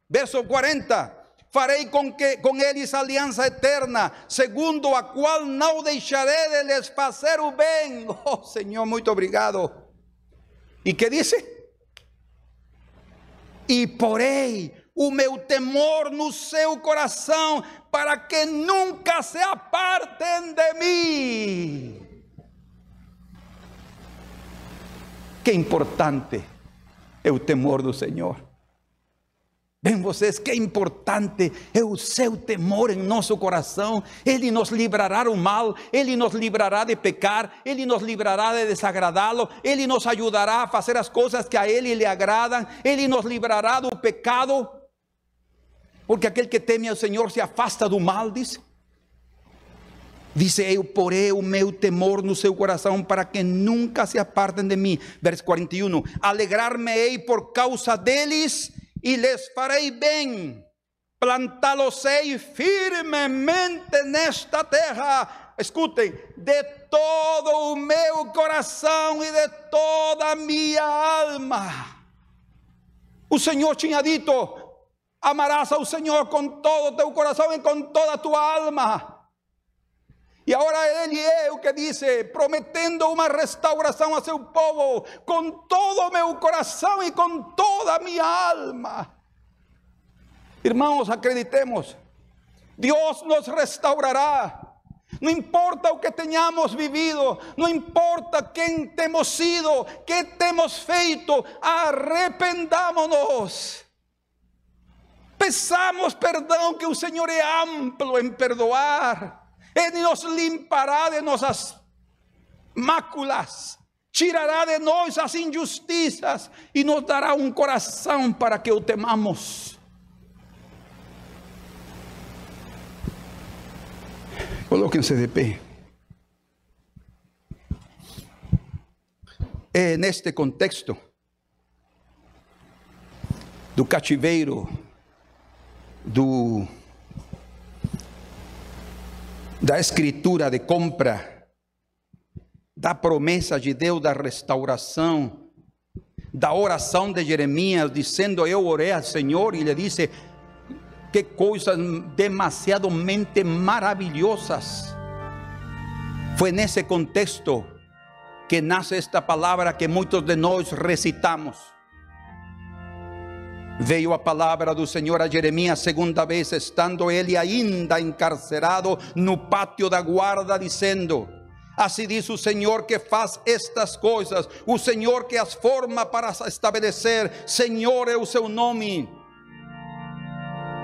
Verso 40 farei com que com eles aliança eterna, segundo a qual não deixarei de lhes fazer o bem. Oh, Senhor, muito obrigado. E que disse? E porei o meu temor no seu coração, para que nunca se apartem de mim. Que importante é o temor do Senhor. Ven vocês que importante é o seu temor em nosso coração. Ele nos livrará do mal, ele nos livrará de pecar, ele nos livrará de desagradá-lo, ele nos ajudará a fazer as coisas que a ele lhe agradam, ele nos livrará do pecado. Porque aquele que teme ao Senhor se afasta do mal, diz. Dice, eu porei o meu temor no seu coração para que nunca se apartem de mim. Verso 41. Alegrar-me-ei por causa deles y les farei bem. Plantá-los-ei firmemente nesta terra, escutem, de todo o meu coração e de toda minha alma. O Senhor tinha dito: amarás ao Senhor com todo o teu coração e com toda a tua alma. E agora ele é o que disse, prometendo uma restauração a seu povo, com todo meu coração e com toda minha alma. Irmãos, acreditemos, Deus nos restaurará. Não importa o que tenhamos vivido, não importa quem temos sido, que temos feito, arrependámonos. Peçamos perdão, que o Senhor é amplo em perdoar. Ele nos limpará de nossas máculas, tirará de nós as injustiças e nos dará um coração para que o temamos. Colóquense de pé. É neste contexto do cativeiro, do da escritura de compra, da promessa de Deus da restauração, da oração de Jeremias, dizendo: Eu orei ao Senhor, e ele disse: Que coisas demasiadamente maravilhosas. Foi nesse contexto que nasce esta palavra que muitos de nós recitamos. Veio a palavra do Senhor a Jeremias segunda vez, estando ele ainda encarcerado no pátio da guarda, dizendo: Assim diz o Senhor que faz estas coisas, o Senhor que as forma para estabelecer, Senhor é o seu nome.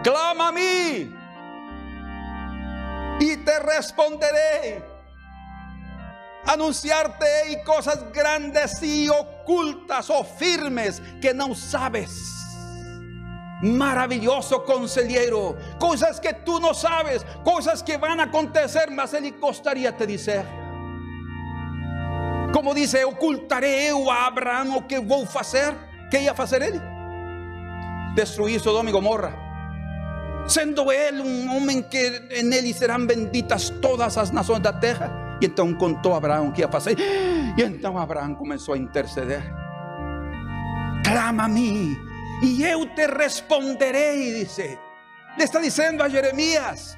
Clama a mim e te responderei. Anunciar-te coisas grandes e ocultas ou firmes que não sabes maravilhoso conselheiro, coisas que tu não sabes, coisas que vão acontecer, mas ele gostaria de te dizer. Como diz, ocultarei eu a Abraão o que vou fazer. Que ia fazer ele? Destruir Sodoma e Gomorra. Sendo ele um homem que nele serão benditas todas as nações da terra. E então contou a Abraão o que ia fazer. E então Abraão começou a interceder. Clama a mim e eu te responderei, disse. Le está dizendo a Jeremias: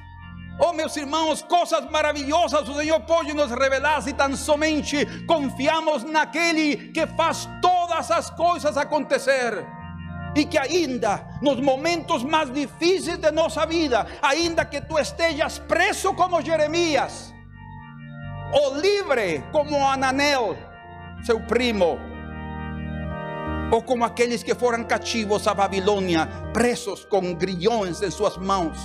Oh, meus irmãos, coisas maravilhosas o Senhor pode nos revelar se tão somente confiamos naquele que faz todas as coisas acontecer. E que ainda nos momentos mais difíceis de nossa vida, ainda que tu estejas preso como Jeremias, ou livre como Ananel, seu primo, ou como aqueles que foram cativos a Babilônia, presos com grilhões em suas mãos,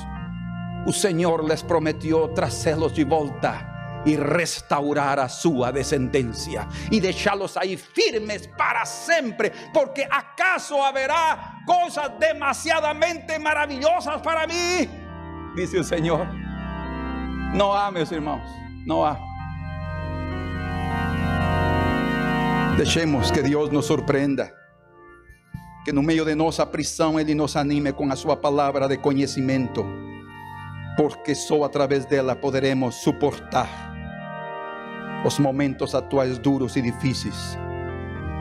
o Senhor les prometeu trazê-los de volta e restaurar a sua descendência e deixá-los firmes para sempre, porque acaso haverá coisas demasiadamente maravilhosas para mim? Disse o Senhor. Não há, meus irmãos, não há. Deixemos que Deus nos surpreenda que no meio de nossa prisão Ele nos anime com a Sua palavra de conhecimento, porque só através dela poderemos suportar os momentos atuais duros e difíceis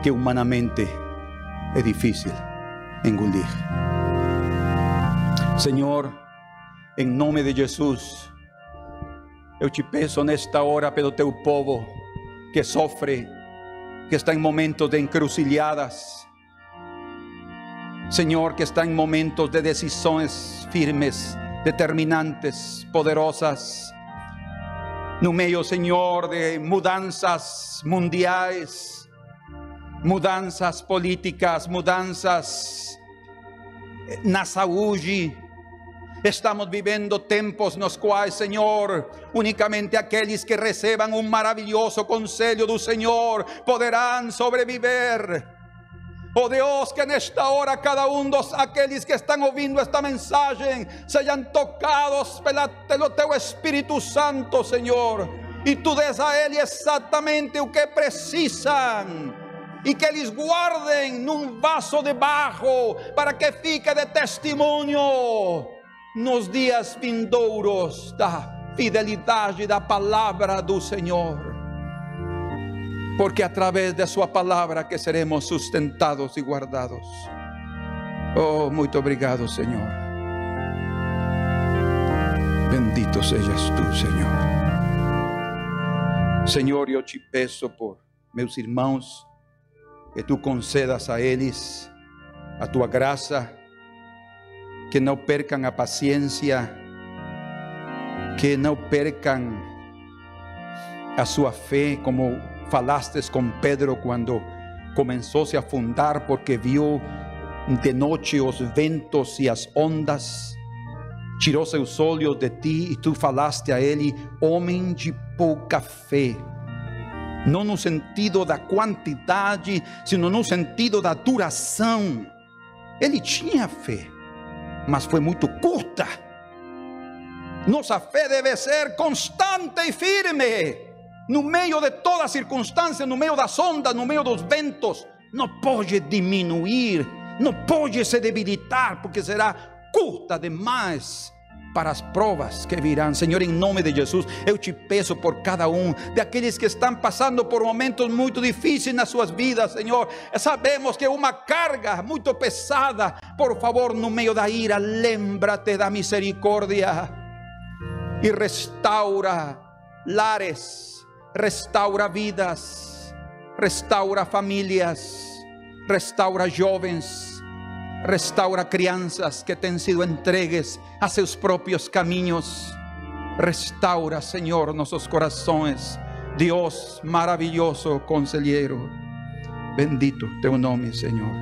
que humanamente é difícil engolir. Senhor, em nome de Jesus, eu te peço nesta hora pelo teu povo que sofre, que está em momentos de encruzilhadas, Señor, que está en momentos de decisiones firmes, determinantes, poderosas. No medio, Señor, de mudanzas mundiales, mudanzas políticas, mudanzas na saúde. Estamos viviendo tiempos nos cuales, Señor, únicamente aquellos que reciban un maravilloso consejo del Señor podrán sobrevivir. Oh Deus, que nesta hora cada um dos aqueles que estão ouvindo esta mensagem sejam tocados pelo teu Espírito Santo, Senhor, e tu des a eles exatamente o que precisam e que eles guardem num vaso de barro para que fique de testemunho nos dias vindouros da fidelidade da palavra do Senhor. Porque a través de Sua palavra que seremos sustentados e guardados. Oh, muito obrigado, Senhor. Bendito sejas tu, Senhor. Senhor, eu te peço por meus irmãos, que tu concedas a eles a tua graça, que não percam a paciência, que não percam a sua fé, como falastes com Pedro quando começou -se a afundar porque viu de noite os ventos e as ondas. Tirou seus olhos de ti e tu falaste a ele, homem de pouca fé. Não no sentido da quantidade, sino no sentido da duração. Ele tinha fé, mas foi muito curta. Nossa fé deve ser constante e firme. No meio de toda circunstância, no meio das ondas, no meio dos ventos, não pode diminuir, não pode se debilitar, porque será curta demais para as provas que virão. Senhor, em nome de Jesus, eu te peço por cada um de aqueles que estão passando por momentos muito difíceis nas suas vidas, Senhor. Sabemos que é uma carga muito pesada. Por favor, no meio da ira, lembra-te da misericórdia e restaura lares, restaura vidas, restaura famílias, restaura jovens Restaura crianças que têm sido entregues a seus próprios caminhos. Restaura, Senhor, nossos corações. Deus maravilhoso, conselheiro. Bendito teu nome, Senhor.